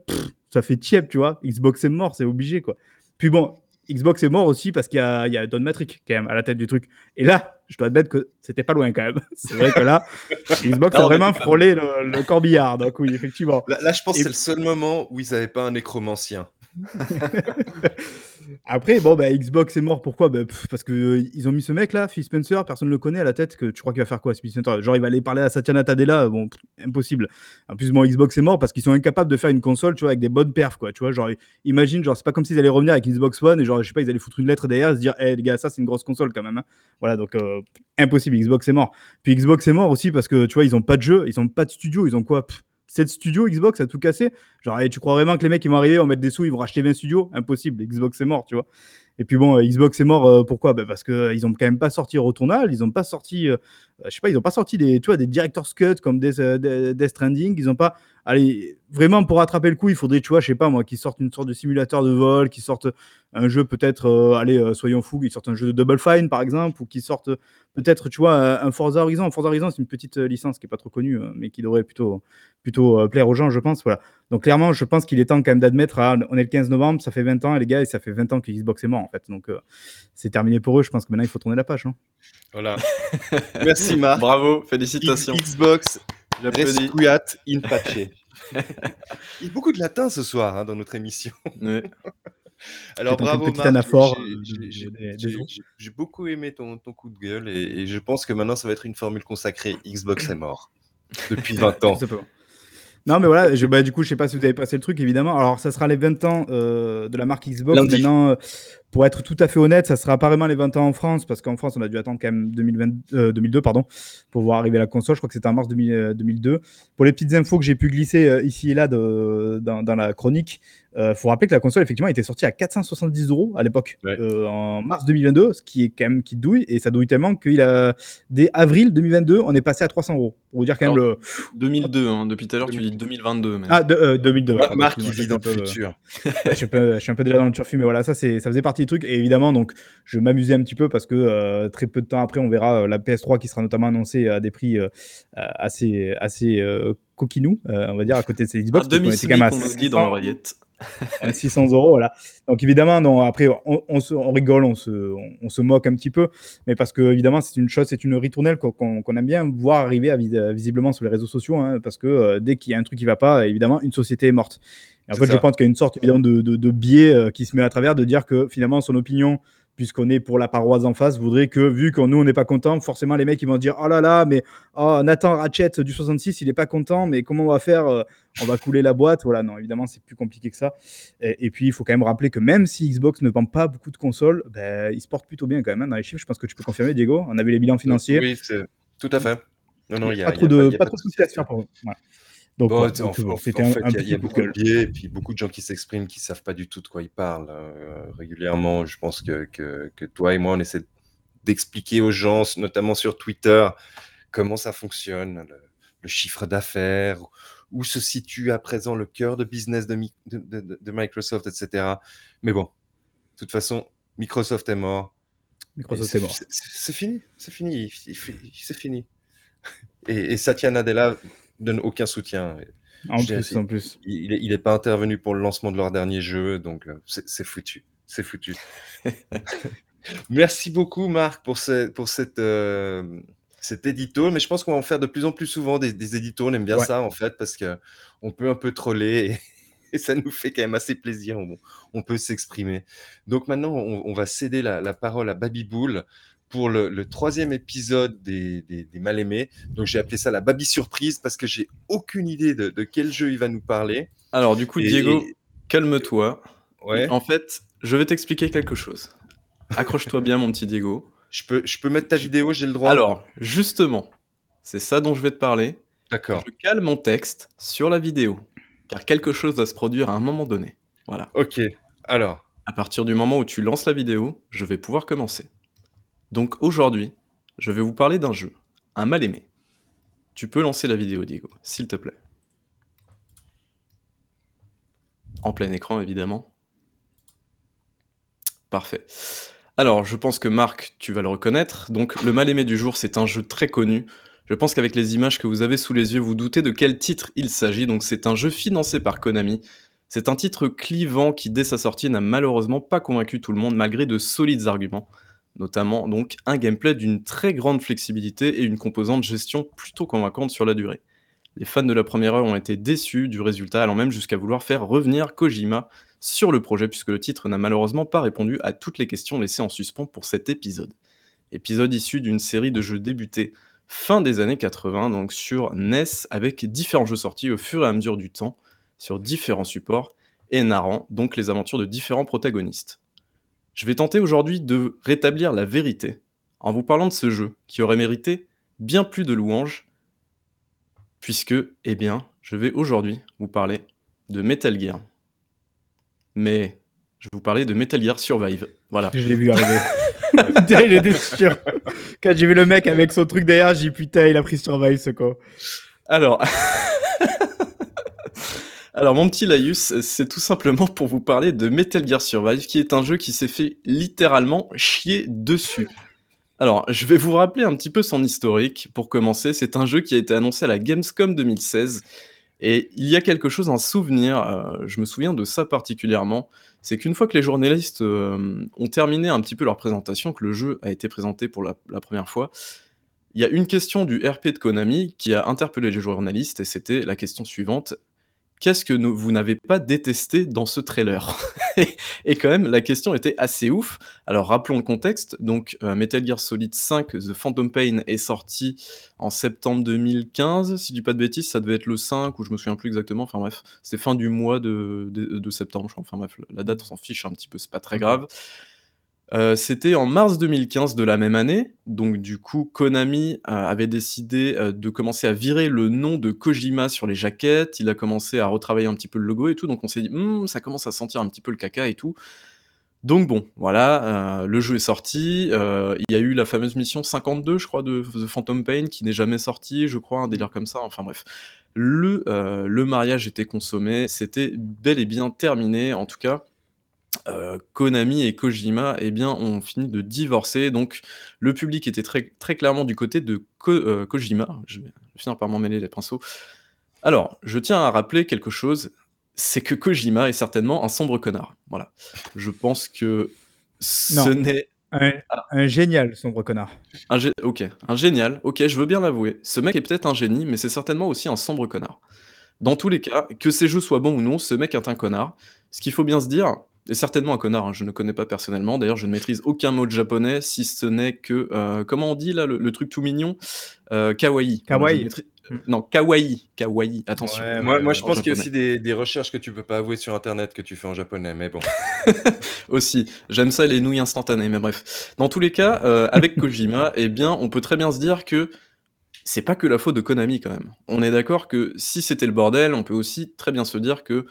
ça fait tiep, tu vois. Xbox est mort, c'est obligé, quoi. Puis bon, Xbox est mort aussi parce qu'il y y a Don Matrix quand même à la tête du truc. Et là, je dois admettre que c'était pas loin quand même. C'est vrai que là, Xbox Non, a vraiment frôlé le, le corbillard. Donc oui, effectivement. Là, là, je pense Et- que c'est le seul moment où ils n'avaient pas un nécromancien. Après, bon, bah, Xbox est mort. Pourquoi? Bah, Parce que euh, ils ont mis ce mec là, Phil Spencer, personne ne le connaît à la tête. Que tu crois qu'il va faire quoi, Phil Spencer? Genre, il va aller parler à Satya Nadella Bon, impossible. En plus, bon, Xbox est mort parce qu'ils sont incapables de faire une console, tu vois, avec des bonnes perfs, quoi. Tu vois, genre, imagine, genre, c'est pas comme s'ils allaient revenir avec Xbox One et genre, je sais pas, ils allaient foutre une lettre derrière se dire, hé les gars, ça c'est une grosse console quand même. hein. Voilà, donc euh, impossible. Xbox est mort. Puis Xbox est mort aussi parce que tu vois, ils ont pas de jeu, ils ont pas de studio, ils ont quoi? 7 studios Xbox a tout cassé. Genre, eh, tu crois vraiment que les mecs ils vont arriver, vont mettre des sous, ils vont racheter 20 studios? Impossible. Xbox est mort, tu vois. Et puis bon, euh, Xbox est mort, euh, pourquoi? Bah, Parce qu'ils ont quand même pas sorti Returnal, ils ont pas sorti, euh, euh, je sais pas, ils ont pas sorti des, tu vois, des director's cut comme Death, euh, Death Death Stranding, ils ont pas. Allez, vraiment pour rattraper le coup, il faudrait, tu vois, je sais pas moi, qu'ils sortent une sorte de simulateur de vol, qu'ils sortent un jeu peut-être, euh, allez, euh, soyons fous, qu'ils sortent un jeu de Double Fine par exemple, ou qu'ils sortent peut-être, tu vois, un Forza Horizon. Forza Horizon, c'est une petite euh, licence qui est pas trop connue, euh, mais qui devrait plutôt, plutôt euh, plaire aux gens, je pense. Voilà. Donc clairement, je pense qu'il est temps quand même d'admettre, ah, on est le 15 novembre, ça fait 20 ans, les gars, et ça fait 20 ans que Xbox est mort en fait. Donc euh, c'est terminé pour eux. Je pense que maintenant il faut tourner la page. hein. Voilà. Merci Marc. Bravo, félicitations. X- Xbox, resquiat in pace. Il y a beaucoup de latin ce soir hein, dans notre émission. Alors bravo Marc, anaphore, j'ai- euh, j'ai- beaucoup aimé ton, ton coup de gueule et, et je pense que maintenant ça va être une formule consacrée. Xbox est mort depuis 20 ans. Non, mais voilà, je, bah, du coup, je sais pas si vous avez passé le truc, évidemment. Alors, ça sera les 20 ans euh, de la marque Xbox. Lundi. Maintenant, euh, pour être tout à fait honnête, ça sera apparemment les 20 ans en France, parce qu'en France, on a dû attendre quand même 2020, euh, 2002 pardon, pour voir arriver la console. Je crois que c'était en mars 2000, euh, 2002. Pour les petites infos que j'ai pu glisser euh, ici et là de- dans, dans la chronique, il faut rappeler que la console, effectivement, était sortie à 470 euros à l'époque, Ouais. euh, en mars 2022, ce qui est quand même qui douille, et ça douille tellement qu'il a, dès avril 2022, on est passé à 300 euros. Pour vous dire quand même Alors, le. 2002, hein, depuis tout à l'heure, tu dis 2022. mais- Ah, de, euh, 2002. ouais, pardon, Marc qui excuse-moi, vit dans le un futur. je, suis un peu, je suis un peu déjà dans le turfu, mais voilà, ça, c'est, ça faisait partie du truc. Et évidemment, donc, je m'amusais un petit peu parce que euh, très peu de temps après, on verra euh, la PS3 qui sera notamment annoncée à des prix euh, euh, assez, assez euh, euh, on va dire, à côté de ces Un Xbox. qu'on demi quand même à on nous dit dans 600, l'oreillette. À 600 euros, voilà. Donc évidemment, non, après, on, on se- on rigole, on se, on, se moque un petit peu, mais parce que évidemment, c'est une chose, c'est une ritournelle qu'on aime bien voir arriver à euh, visiblement sur les réseaux sociaux, hein, parce que euh, dès qu'il y a un truc qui va pas, évidemment, une société est morte. Et en fait, je pense qu'il y a une sorte évidemment de, de, de biais euh, qui se met à travers de dire que finalement, son opinion, puisqu'on est pour la paroisse en face, voudrait que, vu que nous, on n'est pas content, forcément, les mecs, ils vont dire Oh là là, mais oh, Nathan Ratchet du 66, il est pas content, mais comment on va faire euh, On va couler la boîte? Voilà, non, évidemment, c'est plus compliqué que ça. Et, et puis, il faut quand même rappeler que même si Xbox ne vend pas beaucoup de consoles, ben, ils se portent plutôt bien quand même hein, dans les chiffres. Je pense que tu peux confirmer, Diego. On a vu les bilans financiers. Oui, tout à fait. Non, non, il y a pas y trop a de, il y a pas de soucis à se faire pour eux. Voilà. Donc, Bon, en, fait, il y a- beaucoup de biais et puis beaucoup de gens qui s'expriment qui savent pas du tout de quoi ils parlent euh, régulièrement. Je pense que, que, que toi et moi, on essaie d'expliquer aux gens, notamment sur Twitter, comment ça fonctionne, le, le chiffre d'affaires, où se situe à présent le cœur de business de, Mi- de, de- de Microsoft, etc. Mais bon, de toute façon, Microsoft est mort. Microsoft C'est est mort. c'est- fini, c'est fini, c'est fini. Et, et Satya Nadella donne aucun soutien. En Je plus, en plus. Il n'est pas intervenu pour le lancement de leur dernier jeu, donc euh, c'est c'est foutu. C'est foutu. Merci beaucoup, Marc, pour, ce- pour cette, euh, cet édito. Mais je pense qu'on va en faire de plus en plus souvent des, des éditos. On aime bien Ouais. ça, en fait, parce qu'on peut un peu troller et, et ça nous fait quand même assez plaisir. On, on peut s'exprimer. Donc maintenant, on, on va céder la, la parole à Baby Bull pour le, le troisième épisode des, des, des Mal-Aimés. Donc j'ai appelé ça la Baby Surprise parce que j'ai aucune idée de, de quel jeu il va nous parler. Alors, du coup, Et- Diego, calme-toi. Ouais. En fait, je vais t'expliquer quelque chose. Accroche-toi bien, mon petit Diego. Je peux, je peux mettre ta vidéo, j'ai le droit. Alors, justement, c'est ça dont je vais te parler. D'accord. Je cale mon texte sur la vidéo, car quelque chose doit se produire à un moment donné. Voilà. Ok. Alors, À partir du moment où tu lances la vidéo, je vais pouvoir commencer. Donc aujourd'hui, je vais vous parler d'un jeu, un mal aimé. Tu peux lancer la vidéo, Diego, s'il te plaît. En plein écran, évidemment. Parfait. Alors, je pense que Marc, tu vas le reconnaître. Donc, Le Mal-Aimé du jour, c'est un jeu très connu. Je pense qu'avec les images que vous avez sous les yeux, vous doutez de quel titre il s'agit. Donc, c'est un jeu financé par Konami. C'est un titre clivant qui, dès sa sortie, n'a malheureusement pas convaincu tout le monde, malgré de solides arguments. Notamment, donc, un gameplay d'une très grande flexibilité et une composante gestion plutôt convaincante sur la durée. Les fans de la première heure ont été déçus du résultat, allant même jusqu'à vouloir faire revenir Kojima sur le projet, puisque le titre n'a malheureusement pas répondu à toutes les questions laissées en suspens pour cet épisode. Épisode issu d'une série de jeux débutés fin des années 80, donc sur NES, avec différents jeux sortis au fur et à mesure du temps, sur différents supports, et narrant donc les aventures de différents protagonistes. Je vais tenter aujourd'hui de rétablir la vérité en vous parlant de ce jeu qui aurait mérité bien plus de louanges puisque, eh bien, je vais aujourd'hui vous parler de Metal Gear. Mais je vais vous parler de Metal Gear Survive. Voilà. Je l'ai vu arriver. J'étais sûr. Quand j'ai vu le mec avec son truc derrière, j'ai dit putain, il a pris Survive ce con. Alors. Alors, mon petit Laïus, c'est tout simplement pour vous parler de Metal Gear Survive, qui est un jeu qui s'est fait littéralement chier dessus. Alors, je vais vous rappeler un petit peu son historique. Pour commencer, c'est un jeu qui a été annoncé à la Gamescom 2016. Et il y a quelque chose, un souvenir, euh, je me souviens de ça particulièrement, c'est qu'une fois que les journalistes euh, ont terminé un petit peu leur présentation, que le jeu a été présenté pour la, la première fois, il y a une question du RP de Konami qui a interpellé les journalistes, et c'était la question suivante qu'est-ce que vous n'avez pas détesté dans ce trailer Et quand même, la question était assez ouf. Alors rappelons le contexte. Donc euh, Metal Gear Solid 5, The Phantom Pain est sorti en septembre 2015. Si je dis pas de bêtises, ça devait être le 5 ou je me souviens plus exactement. Enfin bref, c'était fin du mois de, de, septembre. Je crois. Enfin bref, la date on s'en fiche un petit peu, c'est pas très grave. Euh, c'était en mars 2015 de la même année. Donc, du coup, Konami euh, avait décidé euh, de commencer à virer le nom de Kojima sur les jaquettes. Il a commencé à retravailler un petit peu le logo et tout. Donc, on s'est dit, «Hmm, ça commence à sentir un petit peu le caca et tout. Donc, bon, voilà, le jeu est sorti. il y a eu la fameuse mission 52, je crois, de The Phantom Pain qui n'est jamais sorti, je crois, un délire comme ça. Enfin, bref. Le, le mariage était consommé. C'était bel et bien terminé, en tout cas. Euh, Konami et Kojima, eh bien, ont fini de divorcer. Donc, le public était très, très clairement du côté de euh, Kojima. Je vais finir par m'en mêler les pinceaux. Alors, je tiens à rappeler quelque chose c'est que Kojima est certainement un sombre connard. Voilà. Je pense que ce n'est. Un, un, génial sombre connard. Un ok, un génial. Ok, je veux bien l'avouer. Ce mec est peut-être un génie, mais c'est certainement aussi un sombre connard. Dans tous les cas, que ces jeux soient bons ou non, ce mec est un connard. Ce qu'il faut bien se dire, et certainement un connard, hein, je ne connais pas personnellement. D'ailleurs, je ne maîtrise aucun mot de japonais, si ce n'est que. Euh, comment on dit là, le, truc tout mignon euh, Kawaii. Kawaii. Non, kawaii. Kawaii, attention. moi, moi, je pense qu'il y a aussi des, des, recherches que tu peux pas avouer sur internet que tu fais en japonais, mais bon. aussi, j'aime ça les nouilles instantanées, mais bref. Dans tous les cas, euh, avec Kojima, eh bien, on peut très bien se dire que c'est pas que la faute de Konami quand même. On est d'accord que si c'était le bordel, on peut aussi très bien se dire que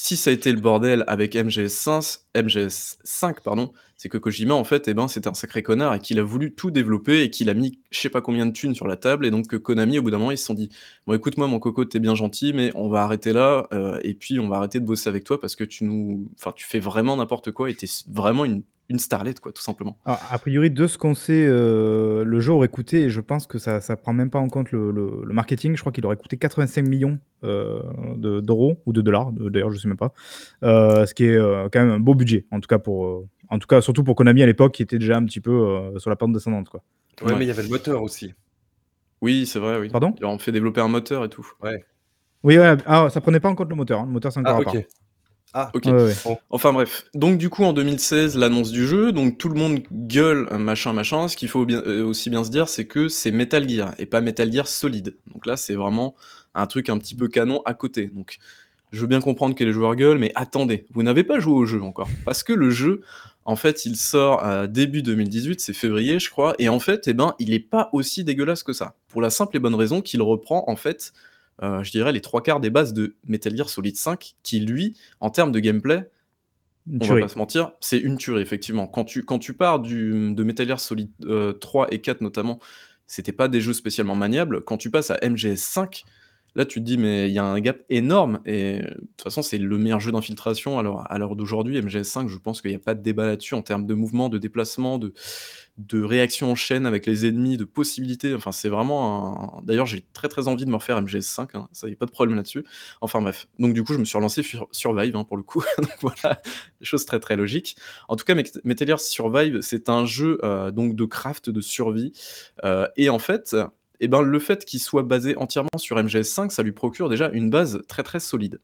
si ça a été le bordel avec MGS5, MGS5 pardon, c'est que Kojima, en fait, eh ben, c'était un sacré connard et qu'il a voulu tout développer et qu'il a mis je sais pas combien de thunes sur la table. Et donc, Konami, au bout d'un moment, ils se sont dit Bon, écoute-moi, mon coco, t'es bien gentil, mais on va arrêter là euh, et puis on va arrêter de bosser avec toi parce que tu nous. Enfin, tu fais vraiment n'importe quoi et t'es vraiment une une starlet, quoi, tout simplement. a priori, de ce qu'on sait, euh, le jeu aurait coûté, et je pense que ça ne prend même pas en compte le, marketing, je crois qu'il aurait coûté 85 millions euh, d'euros, ou de dollars, d'ailleurs, je ne sais même pas. Euh, ce qui est quand même un beau budget, en tout cas, pour, en tout cas surtout pour Konami à l'époque, qui était déjà un petit peu sur la pente descendante. Quoi. Ouais, mais il y avait le moteur aussi. Oui, c'est vrai, oui. Pardon? On fait développer un moteur et tout. Ouais. Oui, ouais, ah, ça prenait pas en compte le moteur. Hein. Le moteur, c'est encore ah, ah, ok. Enfin bref. Donc du coup en 2016, l'annonce du jeu, donc tout le monde gueule machin machin. Ce qu'il faut bien, euh, aussi bien se dire, c'est que c'est Metal Gear et pas Metal Gear Solid. Donc là, c'est vraiment un truc un petit peu canon à côté. Donc je veux bien comprendre que les joueurs gueulent, mais attendez, vous n'avez pas joué au jeu encore, parce que le jeu, en fait, il sort à début 2018, c'est février, je crois, et en fait, eh ben, il est pas aussi dégueulasse que ça, pour la simple et bonne raison qu'il reprend en fait euh, je dirais, les trois quarts des bases de Metal Gear Solid 5, qui lui, en termes de gameplay, on va pas se mentir, c'est une tuerie, effectivement. Quand tu, quand tu pars du, de Metal Gear Solid 3 euh, et 4 notamment, c'était pas des jeux spécialement maniables. Quand tu passes à MGS 5, Là, tu te dis, mais il y a un gap énorme. Et de toute façon, c'est le meilleur jeu d'infiltration à l'heure d'aujourd'hui. MGS5, je pense qu'il n'y a pas de débat là-dessus en termes de mouvement, de déplacement, de, réaction en chaîne avec les ennemis, de possibilités. Enfin, c'est vraiment. D'ailleurs, j'ai très très envie de me refaire MGS5. Hein. Ça, y a pas de problème là-dessus. Enfin, bref. Donc, du coup, je me suis relancé sur Survive hein, pour le coup. donc, voilà, des choses très très logiques. En tout cas, Metal Gear Survive, c'est un jeu euh, donc de craft, de survie. Euh, et en fait, et eh ben, le fait qu'il soit basé entièrement sur MGS5, ça lui procure déjà une base très très solide.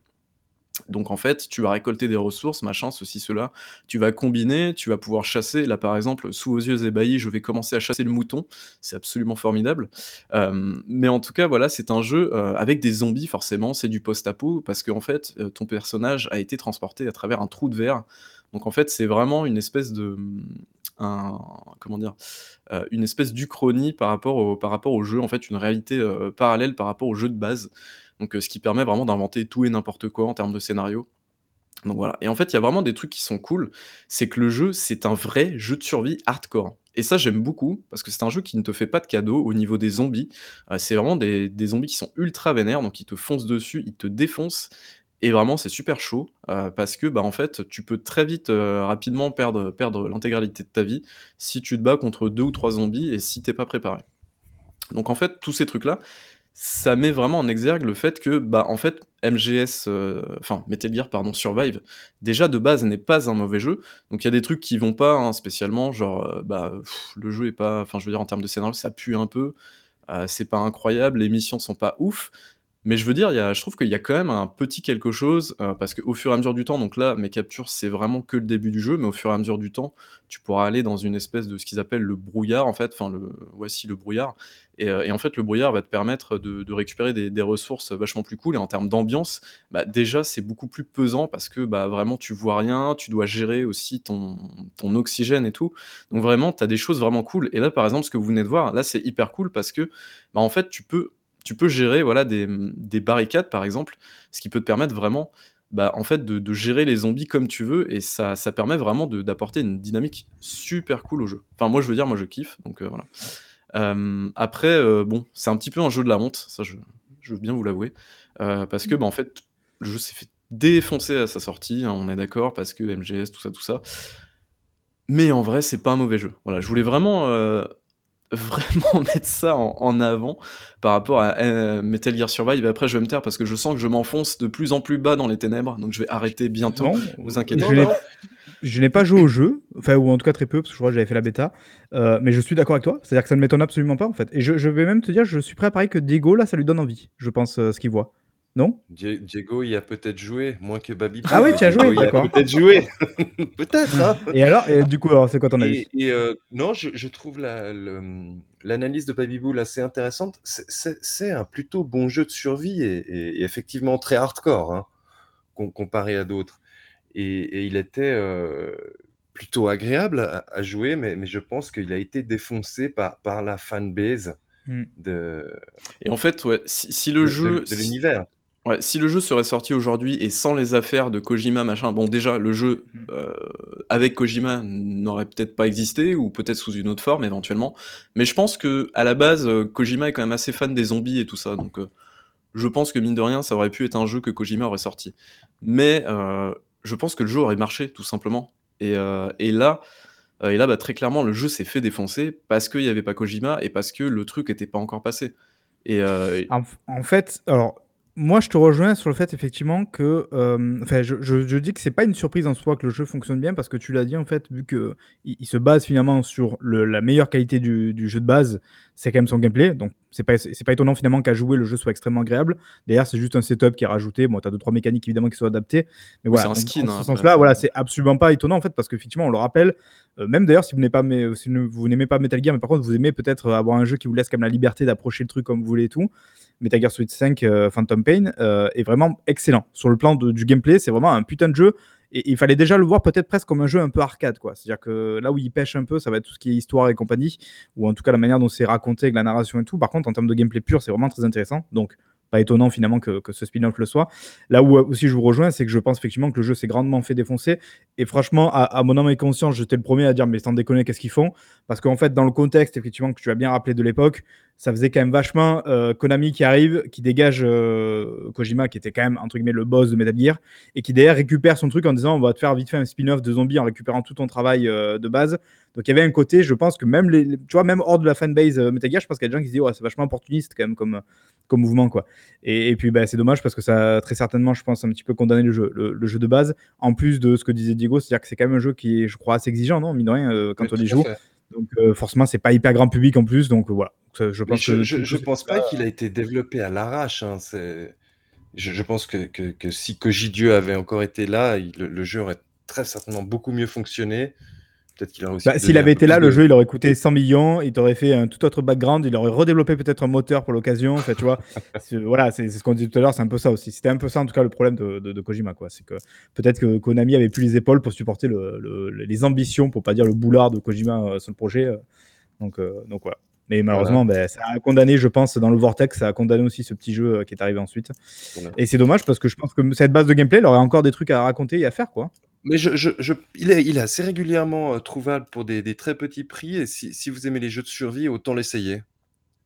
Donc en fait, tu vas récolter des ressources, machin, ceci, cela. Tu vas combiner, tu vas pouvoir chasser. Là, par exemple, sous vos yeux ébahis, je vais commencer à chasser le mouton. C'est absolument formidable. Euh, mais en tout cas, voilà, c'est un jeu euh, avec des zombies, forcément. C'est du post-apo, parce qu'en fait, euh, ton personnage a été transporté à travers un trou de verre. Donc en fait, c'est vraiment une espèce de un, euh, une espèce d'uchronie par rapport au, par rapport au jeu, en fait, une réalité euh, parallèle par rapport au jeu de base. Donc, euh, ce qui permet vraiment d'inventer tout et n'importe quoi en termes de scénario. Donc voilà. Et en fait, il y a vraiment des trucs qui sont cool. C'est que le jeu, c'est un vrai jeu de survie hardcore. Et ça, j'aime beaucoup, parce que c'est un jeu qui ne te fait pas de cadeau au niveau des zombies. c'est vraiment des, des, zombies qui sont ultra vénères, donc ils te foncent dessus, ils te défoncent, et vraiment, c'est super chaud euh, parce que, bah, en fait, tu peux très vite, euh, rapidement perdre, perdre l'intégralité de ta vie si tu te bats contre deux ou trois zombies et si t'es pas préparé. Donc, en fait, tous ces trucs-là, ça met vraiment en exergue le fait que, bah, en fait, MGS, euh, enfin, Metal Gear, pardon, Survive, déjà de base n'est pas un mauvais jeu. Donc, il y a des trucs qui vont pas hein, spécialement, genre, bah, le jeu est pas, enfin, je veux dire, en termes de scénario, ça pue un peu. c'est pas incroyable, les missions sont pas ouf, mais je veux dire, a je trouve qu'il y a quand même un petit quelque chose, euh, parce qu'au fur et à mesure du temps donc là, mes captures, c'est vraiment que le début du jeu, mais au fur et à mesure du temps, tu pourras aller dans une espèce de ce qu'ils appellent le brouillard, en fait, enfin voici le brouillard. Et euh, et en fait, le brouillard va te permettre de récupérer des ressources vachement plus cool. Et en termes d'ambiance, bah, déjà, c'est beaucoup plus pesant parce que, bah, vraiment, tu vois rien, tu dois gérer aussi ton ton oxygène et tout. Donc vraiment, tu as des choses vraiment cool. Et là, par exemple, ce que vous venez de voir, là, c'est hyper cool parce que, bah, en fait, tu peux tu peux gérer voilà, des, des, barricades, par exemple, ce qui peut te permettre vraiment bah, en fait, de, de, gérer les zombies comme tu veux, et ça, ça permet vraiment d'apporter une dynamique super cool au jeu. Enfin, moi, je veux dire, moi, je kiffe, donc euh, voilà. Euh, après, euh, bon, c'est un petit peu un jeu de la honte, ça, je, je veux bien vous l'avouer, parce que, bah, en fait, le jeu s'est fait défoncer à sa sortie, hein, on est d'accord, parce que MGS, tout ça, tout ça. Mais en vrai, c'est pas un mauvais jeu. Voilà, je voulais vraiment vraiment mettre ça en, avant par rapport à euh, Metal Gear Survive. Après, je vais me taire parce que je sens que je m'enfonce de plus en plus bas dans les ténèbres. Donc, je vais arrêter bientôt. vous inquiétez pas. Je n'ai pas joué au jeu, enfin, ou en tout cas très peu, parce que je crois que j'avais fait la bêta. Euh, mais je suis d'accord avec toi. C'est-à-dire que ça ne m'étonne absolument pas, en fait. Et je, vais même te dire, je suis prêt à parier que Diego, là, ça lui donne envie, je pense, euh, ce qu'il voit. Non? Diego, il a peut-être joué, moins que Babi. Ah oui, tu as joué, d'accord. peut-être joué. peut-être, hein Et alors, et du coup, c'est quoi ton avis? Euh, Non, je, trouve l'analyse de Babyboo assez intéressante. C'est un plutôt bon jeu de survie et, effectivement très hardcore, hein, comparé à d'autres. Et, il était euh, plutôt agréable à, jouer, mais, je pense qu'il a été défoncé par, par la fanbase. Hmm. De... Et en fait, ouais, si, le jeu. de l'univers. Ouais, si le jeu serait sorti aujourd'hui et sans les affaires de Kojima, machin, bon déjà le jeu mmh. euh, avec Kojima n'aurait peut-être pas existé ou peut-être sous une autre forme éventuellement. Mais je pense que à la base, euh, Kojima est quand même assez fan des zombies et tout ça, donc euh, je pense que mine de rien, ça aurait pu être un jeu que Kojima aurait sorti. Mais je pense que le jeu aurait marché tout simplement. Et, et là, et là, bah, très clairement, le jeu s'est fait défoncer parce qu'il n'y avait pas Kojima et parce que le truc n'était pas encore passé. Et, en, en, fait, alors moi, je te rejoins sur le fait effectivement que, euh, je, dis que c'est pas une surprise en soi que le jeu fonctionne bien parce que tu l'as dit en fait, vu que il, se base finalement sur la meilleure qualité du, jeu de base, c'est quand même son gameplay. Donc c'est pas pas étonnant finalement qu'à jouer le jeu soit extrêmement agréable. D'ailleurs, c'est juste un setup qui est rajouté. Bon, tu as deux trois mécaniques évidemment qui sont adaptées, mais voilà. C'est un skin. En, ce hein, sens-là, voilà, c'est absolument pas étonnant en fait parce qu'effectivement, on le rappelle. Euh, même d'ailleurs, si vous n'aimez pas, si vous n'aimez pas Metal Gear, mais par contre vous aimez peut-être avoir un jeu qui vous laisse quand même la liberté d'approcher le truc comme vous voulez et tout. Metal Gear Solid 5 euh, Phantom Pain euh, est vraiment excellent. Sur le plan du gameplay, c'est vraiment un putain de jeu. Et il fallait déjà le voir peut-être presque comme un jeu un peu arcade. quoi. C'est-à-dire que là où il pêche un peu, ça va être tout ce qui est histoire et compagnie, ou en tout cas la manière dont c'est raconté avec la narration et tout. Par contre, en termes de gameplay pur, c'est vraiment très intéressant. Donc, étonnant finalement que, ce spin-off le soit. Là où aussi je vous rejoins, c'est que je pense effectivement que le jeu s'est grandement fait défoncer. Et franchement, à, mon âme et conscience, j'étais le premier à dire mais sans déconner, qu'est-ce qu'ils font? Parce qu'en fait, dans le contexte, effectivement, que tu as bien rappelé de l'époque, ça faisait quand même vachement euh, Konami qui arrive, qui dégage euh, Kojima, qui était quand même entre guillemets le boss de Metal Gear, et qui d'ailleurs récupère son truc en disant on va te faire vite fait un spin-off de zombies en récupérant tout ton travail euh, de base. Donc il y avait un côté, je pense que même les, tu vois, même hors de la fanbase Metal Gear, je pense qu'il y a des gens qui se disent ouais, c'est vachement opportuniste quand même comme, comme mouvement quoi. Et, puis bah, c'est dommage parce que ça a très certainement, je pense, un petit peu condamné le jeu, le, jeu de base. En plus de ce que disait Diego, c'est-à-dire que c'est quand même un jeu qui est, je crois, assez exigeant, non, mine de rien, quand on y joue. Donc forcément, c'est pas hyper grand public en plus, donc voilà. Je pense, je, pense pas qu'il a été développé à l'arrache. Hein, je, pense que, que, si Dieu avait encore été là, le, jeu aurait très certainement beaucoup mieux fonctionné. Peut-être qu'il aurait. Bah, s'il avait été là, le jeu il aurait coûté 100 millions, il t'aurait fait un tout autre background, il aurait redéveloppé peut-être un moteur pour l'occasion. fait, tu vois, voilà, c'est ce qu'on dit tout à l'heure, c'est un peu ça aussi. C'était un peu ça en tout cas le problème de, de, Kojima, quoi. C'est que peut-être que Konami avait plus les épaules pour supporter le, les ambitions, pour pas dire le boulard de Kojima euh, sur le projet. Euh. Donc, euh, donc voilà. Mais malheureusement, ben, ça a condamné, je pense, dans le Vortex, ça a condamné aussi ce petit jeu euh, qui est arrivé ensuite. Et c'est dommage parce que je pense que cette base de gameplay, il aurait encore des trucs à raconter et à faire, quoi. Mais je, je, il, est, il, est, assez régulièrement euh, trouvable pour des, des, très petits prix. Et si, si, vous aimez les jeux de survie, autant l'essayer.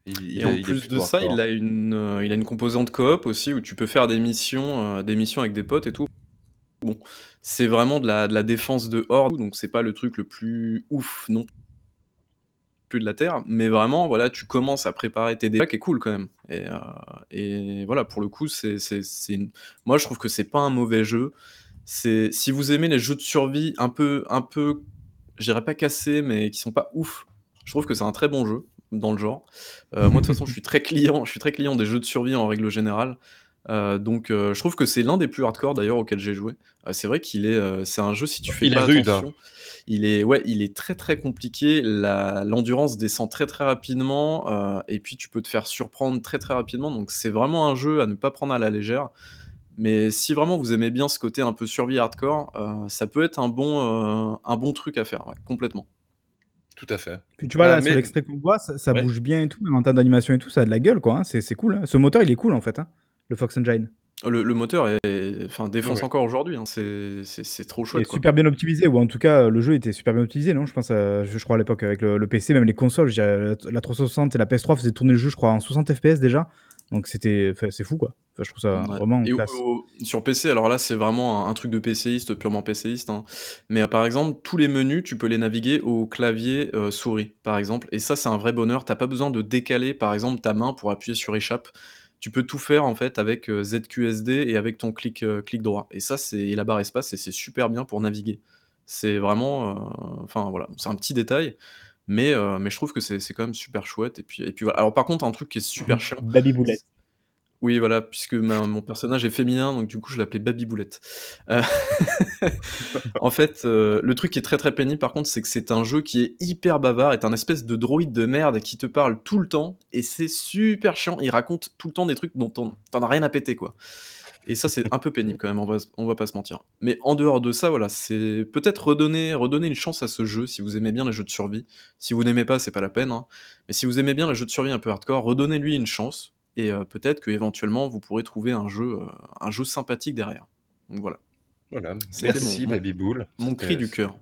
et en plus de ça, il a, une, euh, il a une composante coop aussi où tu peux faire des missions, des missions avec des potes et tout. Bon, c'est vraiment de la, de la défense de horde, donc c'est pas le truc le plus ouf non plus de la Terre, mais vraiment, voilà, tu commences à préparer tes dégâts, qui est cool quand même. Et, euh, et voilà, pour le coup, c'est, c'est, une... moi je trouve que c'est pas un mauvais jeu. C'est si vous aimez les jeux de survie un peu, un peu, je dirais pas cassés, mais qui sont pas ouf, je trouve que c'est un très bon jeu dans le genre. Euh, moi de toute façon, je suis très client, je suis très client des jeux de survie en règle générale. Euh, donc je trouve que c'est l'un des plus hardcore d'ailleurs auxquels j'ai joué. c'est vrai qu'il est, c'est un jeu si tu fais il pas est rude, hein. Il est, ouais, il est très très compliqué. L'endurance descend très très rapidement euh, et puis tu peux te faire surprendre très très rapidement. Donc c'est vraiment un jeu à ne pas prendre à la légère. Mais si vraiment vous aimez bien ce côté un peu survie hardcore, euh, ça peut être un bon, euh, un bon truc à faire, complètement. Tout à fait. Puis tu vois, là, sur l'extrait qu'on voit, ça, bouge bien et tout, même en termes d'animation et tout, ça a de la gueule, quoi. Hein. C'est cool. Hein. Ce moteur, il est cool, en fait, hein, le Fox Engine. Le, moteur est, enfin, défonce encore aujourd'hui. Hein. C'est trop chouette. Quoi. super bien optimisé, ou en tout cas, le jeu était super bien optimisé, non? Je pense, je, crois à l'époque avec le, PC, même les consoles, la 360 et la PS3 faisaient tourner le jeu, je crois, en 60 FPS déjà. Donc c'était, c'est fou quoi. je trouve ça vraiment classe. sur PC, alors là c'est vraiment un, truc de PCiste, purement PCiste. Hein. Mais euh, par exemple, tous les menus, tu peux les naviguer au clavier euh, souris, par exemple. Et ça, c'est un vrai bonheur. T'as pas besoin de décaler, par exemple, ta main pour appuyer sur échappe tu peux tout faire en fait avec ZQSD et avec ton clic, clic droit. Et ça, c'est la barre espace et c'est super bien pour naviguer. C'est vraiment, enfin voilà, c'est un petit détail, mais, mais je trouve que c'est quand même super chouette. Et puis, et puis voilà. Alors par contre, un truc qui est super chiant. Baby Boulette. Oui, voilà, puisque mon personnage est féminin, donc du coup, je l'appelais Baby Boulette. Euh, en fait, euh, le truc qui est très très pénible, par contre, c'est que c'est un jeu qui est hyper bavard, est un espèce de droïde de merde qui te parle tout le temps, et c'est super chiant. Il raconte tout le temps des trucs dont t'en as rien à péter, quoi. Et ça, c'est un peu pénible quand même, on va, on va pas se mentir. Mais en dehors de ça, voilà, c'est peut-être redonner, redonner une chance à ce jeu si vous aimez bien les jeux de survie. Si vous n'aimez pas, c'est pas la peine. Hein. Mais si vous aimez bien les jeux de survie un peu hardcore, redonnez-lui une chance et peut-être qu'éventuellement vous pourrez trouver un jeu, un jeu sympathique derrière. Donc voilà. Voilà, merci mon, Baby Bull. Mon cri du cœur.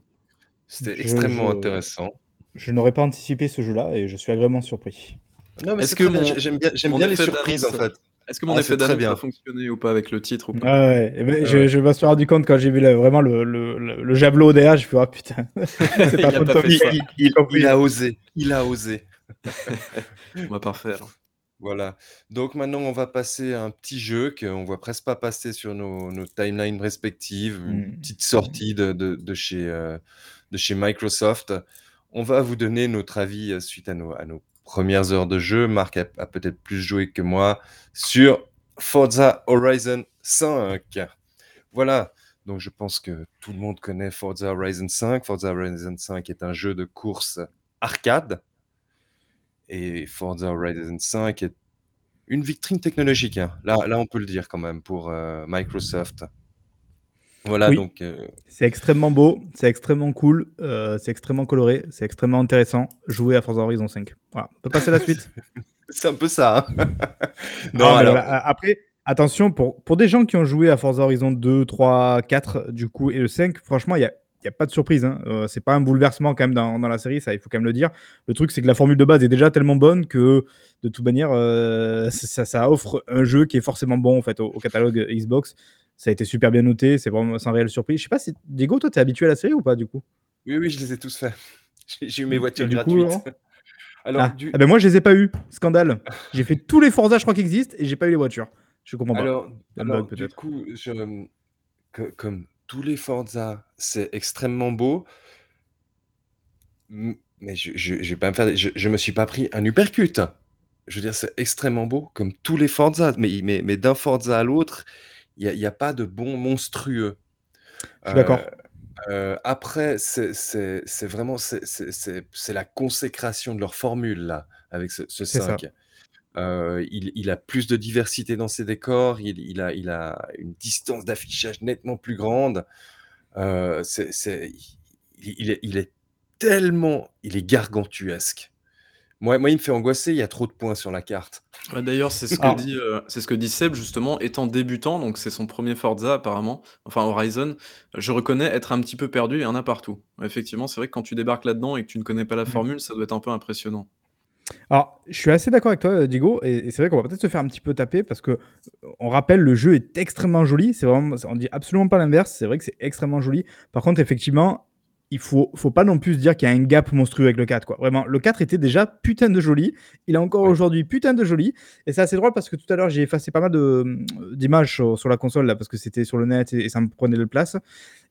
C'était extrêmement intéressant. Je n'aurais pas anticipé ce jeu-là et je suis agréablement surpris. Non, mais est-ce que j'aime bien, j'aime bien les surprises en fait. Est-ce que mon ah, effet d'annonce a fonctionné ou pas avec le titre ou pas ah ouais, eh ben, je, je, me suis rendu compte quand j'ai vu vraiment le, le, le, javelot derrière, je me suis dit, oh putain, c'est pas, il, il, il, a osé, il a osé. on va pas refaire. Voilà. Donc maintenant, on va passer à un petit jeu qu'on voit presque pas passer sur nos, nos timelines respectives, une mmh. petite sortie de, de, chez, euh, de chez Microsoft. On va vous donner notre avis euh, suite à nos, à nos premières heures de jeu. Marc a, peut-être plus joué que moi sur Forza Horizon 5. Voilà. Donc je pense que tout le monde connaît Forza Horizon 5. Forza Horizon 5 est un jeu de course arcade et Forza Horizon 5 est une vitrine technologique. Hein. Là, là, on peut le dire quand même pour euh, Microsoft. Voilà, donc. Euh, c'est extrêmement beau, c'est extrêmement cool, euh, c'est extrêmement coloré, c'est extrêmement intéressant. Jouer à Forza Horizon 5. Voilà, on peut passer à la suite. c'est un peu ça. Hein. non, alors... après, attention, pour, pour des gens qui ont joué à Forza Horizon 2, 3, 4, du coup, et le 5, franchement, il y a, n'y a pas de surprise. Hein. Euh, c'est pas un bouleversement quand même dans, dans, la série, ça il faut quand même le dire. Le truc c'est que la formule de base est déjà tellement bonne que de toute manière ça, ça, offre un jeu qui est forcément bon en fait au, catalogue Xbox. Ça a été super bien noté, c'est vraiment sans réelle surprise. Je sais pas si Diego, toi t'es habitué à la série ou pas du coup? Oui oui, je les ai tous faits. J'ai eu mes voitures gratuites. Alors, ah. ah. ben moi je les ai pas eu, scandale. j'ai fait tous les Forza je crois qui existent et j'ai pas eu les voitures. Je comprends pas. Alors, du coup, je, comme tous les Forza, c'est extrêmement beau. Mais je, je, pas me faire. Je, me suis pas pris un uppercut. Je veux dire, c'est extrêmement beau, comme tous les Forza. Mais, mais, mais d'un Forza à l'autre, il n'y a, a, pas de bon monstrueux. Je suis d'accord. Euh, euh, après, c'est vraiment c'est la consécration de leur formule là, avec ce, ce 5. Euh, il, a plus de diversité dans ses décors, il, a, il a, une distance d'affichage nettement plus grande. Euh, il, est, tellement, il est gargantuesque. Moi, moi, il me fait angoisser, il y a trop de points sur la carte. D'ailleurs, c'est ce, que dit, euh, c'est ce que dit Seb, justement, étant débutant, donc c'est son premier Forza apparemment, enfin Horizon, je reconnais être un petit peu perdu, il y en a partout. Effectivement, c'est vrai que quand tu débarques là-dedans et que tu ne connais pas la mmh. formule, ça doit être un peu impressionnant. Alors, je suis assez d'accord avec toi, Diego, et, c'est vrai qu'on va peut-être se faire un petit peu taper parce que euh, on rappelle, le jeu est extrêmement joli. C'est vraiment, on dit absolument pas l'inverse. C'est vrai que c'est extrêmement joli. Par contre, effectivement, il faut, faut pas non plus se dire qu'il y a un gap monstrueux avec le 4. Quoi. Vraiment, le 4 était déjà putain de joli. Il est encore aujourd'hui putain de joli. Et c'est assez drôle parce que tout à l'heure, j'ai effacé pas mal d'images sur, la console là, parce que c'était sur le net et, ça me prenait de place.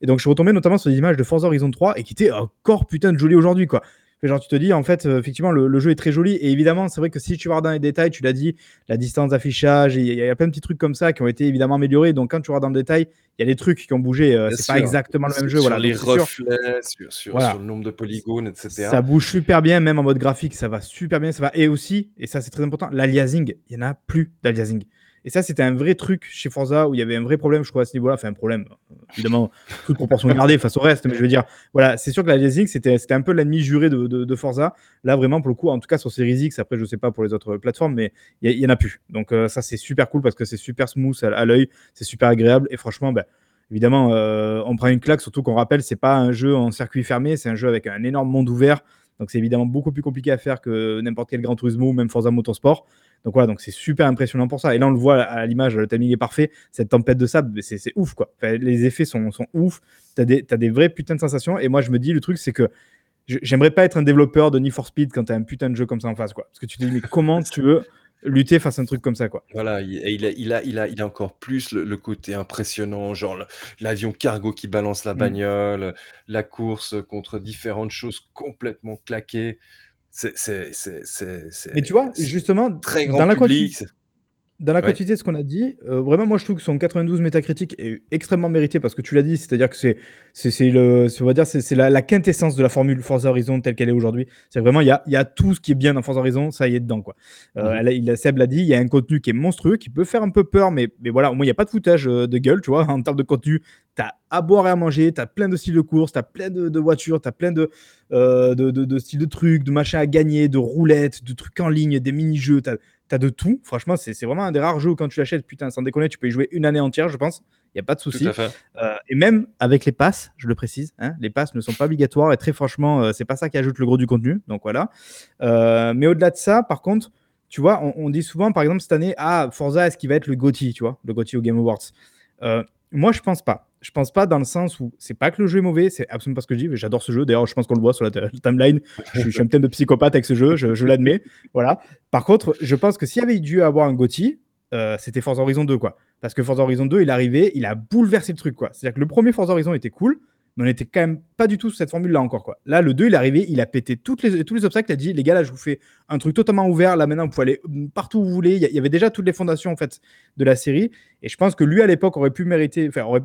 Et donc, je suis retombé notamment sur des images de Forza Horizon 3 et qui étaient encore putain de joli aujourd'hui. quoi genre, tu te dis, en fait, euh, effectivement, le, jeu est très joli. Et évidemment, c'est vrai que si tu vas dans les détails, tu l'as dit, la distance d'affichage, il y, a plein de petits trucs comme ça qui ont été évidemment améliorés. Donc, quand tu vas dans le détail, il y a des trucs qui ont bougé. Euh, c'est pas exactement le même jeu. Sur voilà, les reflets, sur, le nombre de polygones, etc. Ça bouge super bien, même en mode graphique, ça va super bien. Ça va. Et aussi, et ça c'est très important, l'aliasing, il n'y en a plus d'aliasing. Et ça, c'était un vrai truc chez Forza où il y avait un vrai problème, je crois, à ce niveau-là. Enfin, un problème, évidemment, toute proportion gardée face au reste. Mais je veux dire, voilà, c'est sûr que la l'aliasing, c'était un peu l'ennemi juré de, Forza. Là, vraiment, pour le coup, en tout cas sur Series X, après, je sais pas pour les autres plateformes, mais il n'y en a plus. Donc, euh, ça, c'est super cool parce que c'est super smooth à, l'œil, c'est super agréable. Et franchement, ben, évidemment, euh, on prend une claque, surtout qu'on rappelle, c'est pas un jeu en circuit fermé, c'est un jeu avec un énorme monde ouvert. Donc, c'est évidemment beaucoup plus compliqué à faire que n'importe quel Gran Turismo ou même Forza Motorsport. Donc voilà, donc c'est super impressionnant pour ça. Et là, on le voit à l'image, le timing est parfait. Cette tempête de sable, c'est ouf, quoi. les effets sont, sont ouf. Tu as, as, des vraies putains de sensations. Et moi, je me dis, le truc, c'est que j'aimerais pas être un développeur de Need for Speed quand tu as un putain de jeu comme ça en face, quoi. Parce que tu te dis, mais comment tu veux lutter face à un truc comme ça, quoi? Voilà, il, il, a, il, a, il, a, il a encore plus le, côté impressionnant, genre l'avion cargo qui balance la mm. bagnole, la course contre différentes choses complètement claquées. Mais tu vois, justement, très grand dans la public. Dans la quantité de ce qu'on a dit, euh, vraiment, moi je trouve que son 92 métacritique est extrêmement mérité parce que tu l'as dit, c'est-à-dire que c'est, c'est, le, on va dire, c'est, la, quintessence de la formule Forza Horizon telle qu'elle est aujourd'hui. C'est vraiment, il y a, y a, tout ce qui est bien dans Forza Horizon, ça y est dedans. Quoi. Euh, mhm. il, Seb l'a dit, il y a un contenu qui est monstrueux, qui peut faire un peu peur, mais, mais voilà, au moins il n'y a pas de foutage euh, de gueule, tu vois, en termes de contenu. Tu as à boire et à manger, tu as plein de styles de course, tu as plein de, voitures, tu as plein de, de, de, styles de trucs, de machins à gagner, de roulettes, de trucs en ligne, des mini-jeux t'as de tout. Franchement, c'est vraiment un des rares jeux où quand tu l'achètes, putain, sans déconner, tu peux y jouer une année entière, je pense. Il n'y a pas de souci. Euh, et même avec les passes, je le précise, hein, les passes ne sont pas obligatoires et très franchement, euh, c'est pas ça qui ajoute le gros du contenu. Donc voilà. Euh, mais au-delà de ça, par contre, tu vois, on, dit souvent, par exemple, cette année, ah, Forza, est-ce qu'il va être le GOTY, tu vois, le GOTY au Game Awards? Moi, je pense pas je pense pas dans le sens où c'est pas que le jeu est mauvais, c'est absolument pas ce que je dis, mais j'adore ce jeu. D'ailleurs, je pense qu'on le voit sur la, timeline. Je, suis un peu de psychopathe avec ce jeu, je, l'admets. Voilà. Par contre, je pense que s'il y avait dû avoir un Gotti, euh, c'était Forza Horizon 2, quoi. Parce que Forza Horizon 2, il est arrivé, il a bouleversé le truc, quoi. C'est-à-dire que le premier Forza Horizon était cool, mais on n'était quand même pas du tout sur cette formule-là encore. Quoi. Là, le 2, il est arrivé, il a pété toutes les, tous les obstacles, il a dit, les gars, là, je vous fais un truc totalement ouvert, là, maintenant, vous pouvez aller partout où vous voulez. Il y, avait déjà toutes les fondations, en fait, de la série. Et je pense que lui, à l'époque, aurait pu mériter, enfin, aurait,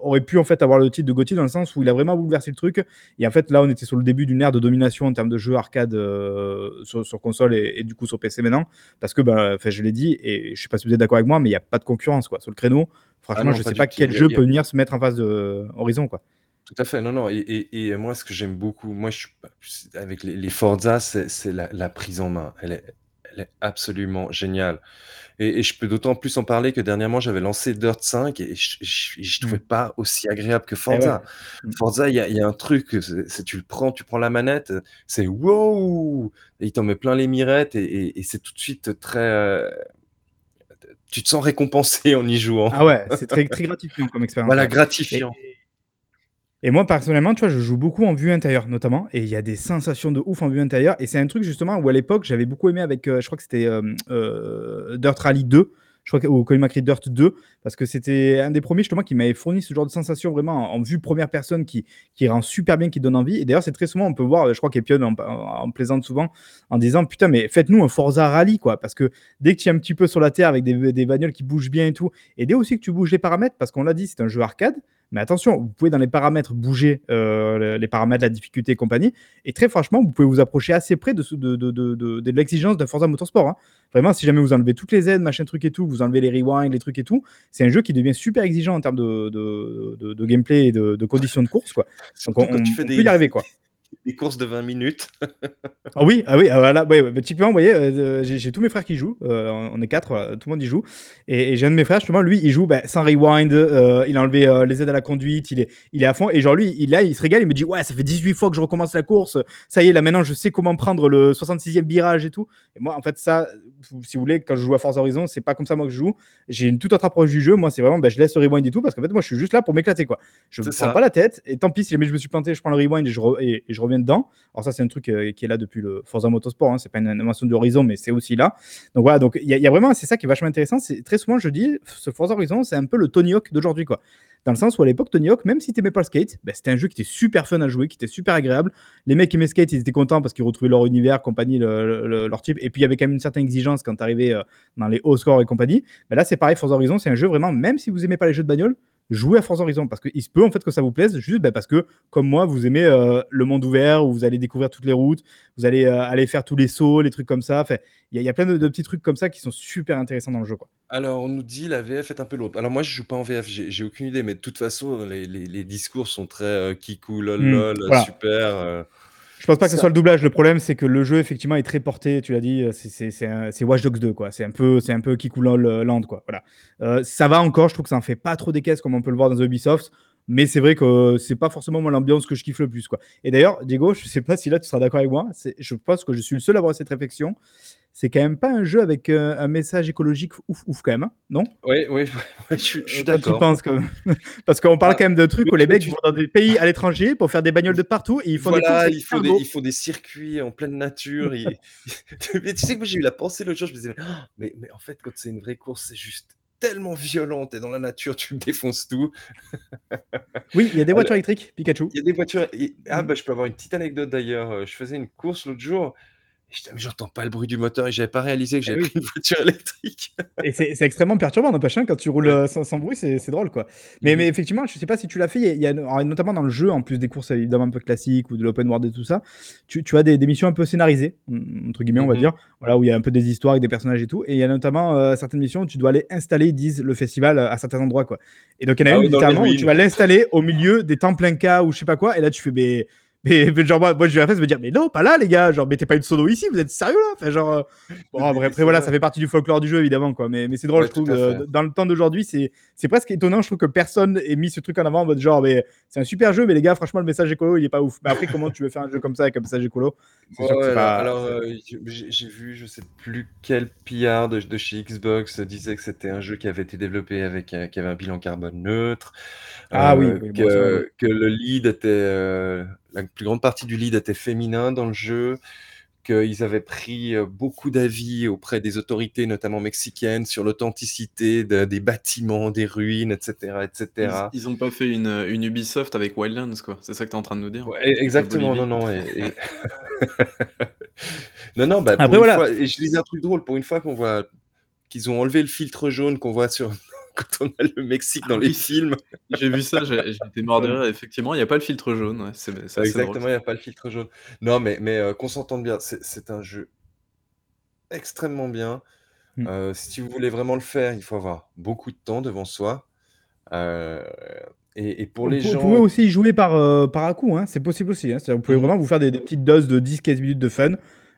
aurait, pu, en fait, avoir le titre de Gauthier dans le sens où il a vraiment bouleversé le truc. Et en fait, là, on était sur le début d'une ère de domination en termes de jeux arcade euh, sur, console et, du coup sur PC maintenant. Parce que, bah, je l'ai dit, et je sais pas si vous êtes d'accord avec moi, mais il n'y a pas de concurrence, quoi. Sur le créneau, franchement, ah je sais pas quel jeu peut venir se mettre en face de Horizon, quoi. Tout à fait, non, non. Et, moi, ce que j'aime beaucoup, moi, je suis avec les, Forza, c'est la, prise en main. Elle est, Elle est absolument géniale. Et, je peux d'autant plus en parler que dernièrement, j'avais lancé Dirt 5 et je ne trouvais mmh. pas aussi agréable que eh Forza. Mmh. Forza, il y, a un truc, c'est tu le prends, tu prends la manette, c'est wow Et il t'en met plein les mirettes et, c'est tout de suite très. Euh, tu te sens récompensé en y jouant. Ah ouais, c'est très, très gratifiant comme expérience. Voilà, gratifiant. Et moi, personnellement, tu vois, je joue beaucoup en vue intérieure, notamment. Et il y a des sensations de ouf en vue intérieure. Et c'est un truc, justement, où à l'époque, j'avais beaucoup aimé avec, euh, je crois que c'était euh, euh, Dirt Rally 2, je crois, ou Colin McRae Dirt 2, parce que c'était un des premiers, justement, qui m'avait fourni ce genre de sensation vraiment en, vue première personne qui, qui rend super bien, qui donne envie. Et d'ailleurs, c'est très souvent, on peut voir, je crois qu'Epion en, en, plaisante souvent en disant Putain, mais faites-nous un Forza Rally, quoi. Parce que dès que tu es un petit peu sur la terre avec des, des bagnoles qui bougent bien et tout, et dès aussi que tu bouges les paramètres, parce qu'on l'a dit, c'est un jeu arcade. Mais attention, vous pouvez dans les paramètres bouger euh, les paramètres, la difficulté et compagnie. Et très franchement, vous pouvez vous approcher assez près de, de, de, de, l'exigence d'un Forza Motorsport. Hein. Vraiment, si jamais vous enlevez toutes les aides, machin truc et tout, vous enlevez les rewinds, les trucs et tout, c'est un jeu qui devient super exigeant en termes de, gameplay et de, conditions de course. Quoi. Donc on, tu fais peut y arriver. Quoi des courses de 20 minutes. ah oui, ah oui, ah voilà, ouais, bah, typiquement, vous voyez, euh, j'ai tous mes frères qui jouent, euh, on est quatre, euh, tout le monde y joue, et, j'ai un de mes frères, justement, lui, il joue bah, sans rewind, il a enlevé les aides à la conduite, il est, il est à fond, et genre lui, il, là, il se régale, il me dit, ouais, ça fait 18 fois que je recommence la course, ça y est, là maintenant, je sais comment prendre le 66e virage et tout. Et moi, en fait, ça, si vous voulez, quand je joue à Forza Horizon, c'est pas comme ça moi que je joue. J'ai une toute autre approche du jeu. Moi, c'est vraiment, bah, je laisse le rewind et tout parce qu'en fait, moi, je suis juste là pour m'éclater quoi. Je ne prends pas la tête et tant pis si jamais je me suis planté, je prends le rewind et je, et, je reviens dedans. Alors ça, c'est un truc euh, qui est là depuis le Forza Motorsport. Hein. C'est pas une animation de Horizon, mais c'est aussi là. Donc voilà, donc il y, a vraiment, c'est ça qui est vachement intéressant. C'est très souvent, je dis, ce Forza Horizon, c'est un peu le Tony Hawk d'aujourd'hui quoi. Dans le sens où à l'époque, Tony Hawk, même si tu n'aimais pas le skate, bah, c'était un jeu qui était super fun à jouer, qui était super agréable. Les mecs qui aimaient skate, ils étaient contents parce qu'ils retrouvaient leur univers, compagnie, leur type. Et puis il y avait quand même une certaine exigence quand tu arrivais euh, dans les hauts scores et compagnie. Bah, là, c'est pareil, Forza Horizon, c'est un jeu vraiment, même si vous aimez pas les jeux de bagnole, jouez à Forza Horizon. Parce qu'il se peut en fait que ça vous plaise juste bah, parce que comme moi vous aimez euh, le monde ouvert où vous allez découvrir toutes les routes vous allez euh, aller faire tous les sauts les trucs comme ça. Il y, a plein de, petits trucs comme ça qui sont super intéressants dans le jeu quoi. alors on nous dit la VF est un peu lourde. Alors moi je joue pas en VF j'ai aucune idée mais de toute façon les, discours sont très euh, kikou lol hmm, lol super je pense pas que ce soit le doublage. Le problème, c'est que le jeu, effectivement, est très porté. Tu l'as dit, euh, c'est Watch Dogs 2, quoi. C'est un peu, c'est un peu Land, quoi. Voilà. Euh, ça va encore. Je trouve que ça en fait pas trop des caisses comme on peut le voir dans Ubisoft. Mais c'est vrai que c'est pas forcément moi l'ambiance que je kiffe le plus, quoi. Et d'ailleurs, Diego, je sais pas si là tu seras d'accord avec moi. Je pense que je suis le seul à avoir cette réflexion c'est quand même pas un jeu avec euh, un message écologique ouf ouf quand même, hein, non? Oui, oui, je, suis d'accord. Parce qu'on parle quand même de trucs où les mecs vont dans des pays à l'étranger pour faire des bagnoles de partout et ils font voilà, des il faut des, des circuits en pleine nature. tu sais que moi j'ai eu la pensée l'autre jour, je me disais, mais, mais en fait, quand c'est une vraie course, c'est juste tellement violent, et dans la nature, tu me défonces tout. oui, il y a des voitures électriques, Pikachu. Il y a des voitures. Ah, bah, je peux avoir une petite anecdote d'ailleurs. Je faisais une course l'autre jour j'entends pas le bruit du moteur et j'avais pas réalisé que eh j'avais une voiture électrique. et c'est extrêmement perturbant, n'empêche, hein, quand tu roules euh, sans, bruit, c'est drôle, quoi. Mais, mmh mais effectivement, je sais pas si tu l'as fait, il y, a, notamment dans le jeu, en plus des courses évidemment un peu classiques ou de l'open world et tout ça, tu, tu as des, des, missions un peu scénarisées, entre guillemets, on va mmh dire, voilà, où il y a un peu des histoires avec des personnages et tout. Et il y a notamment euh, certaines missions où tu dois aller installer, ils disent, le festival à certains endroits, quoi. Et donc, il y en a ah une, littéralement, où tu vas l'installer au milieu des temps plein cas ou je sais pas quoi, et là, tu fais, mais mais, genre, moi, moi je vais à me dire, mais non, pas là, les gars. Genre, mettez pas une sono ici, vous êtes sérieux là? Enfin, genre, euh, bon, après, après voilà, ça fait partie du folklore du jeu, évidemment, quoi. Mais, mais c'est drôle, je trouve. Euh, dans le temps d'aujourd'hui, c'est, c'est presque étonnant. Je trouve que personne ait mis ce truc en avant en mode genre, mais c'est un super jeu, mais les gars, franchement, le message écolo, il est pas ouf. Mais après, comment tu veux faire un jeu comme ça avec un message écolo? Alors, euh, j'ai vu, je sais plus quel PR de, de, chez Xbox disait que c'était un jeu qui avait été développé avec, qui avait un bilan carbone neutre. Ah oui, que, que, le lead était la plus grande partie du lead était féminin dans le jeu, qu'ils avaient pris euh, beaucoup d'avis auprès des autorités, notamment mexicaines, sur l'authenticité des bâtiments, des ruines, etc. etc. Ils n'ont pas fait une, Ubisoft avec Wildlands, quoi. C'est ça que tu es en train de nous dire Exactement, non, non. non, non, bah, Après, voilà. et je disais un truc drôle, pour une fois qu'on voit qu'ils ont enlevé le filtre jaune qu'on voit sur quand on a le Mexique dans les films. J'ai vu ça, j'étais mort de rire. Effectivement, il n'y a pas le filtre jaune. Exactement, il n'y a pas le filtre jaune. Non, mais, mais euh, qu'on s'entende bien, c'est un jeu extrêmement bien. Mm. Euh, si vous voulez vraiment le faire, il faut avoir beaucoup de temps devant soi. Euh, et, pour les gens. Vous pouvez aussi jouer par, par à coup, hein. c'est possible aussi. Hein. Vous pouvez mm. vraiment vous faire des, petites doses de 10-15 minutes de fun.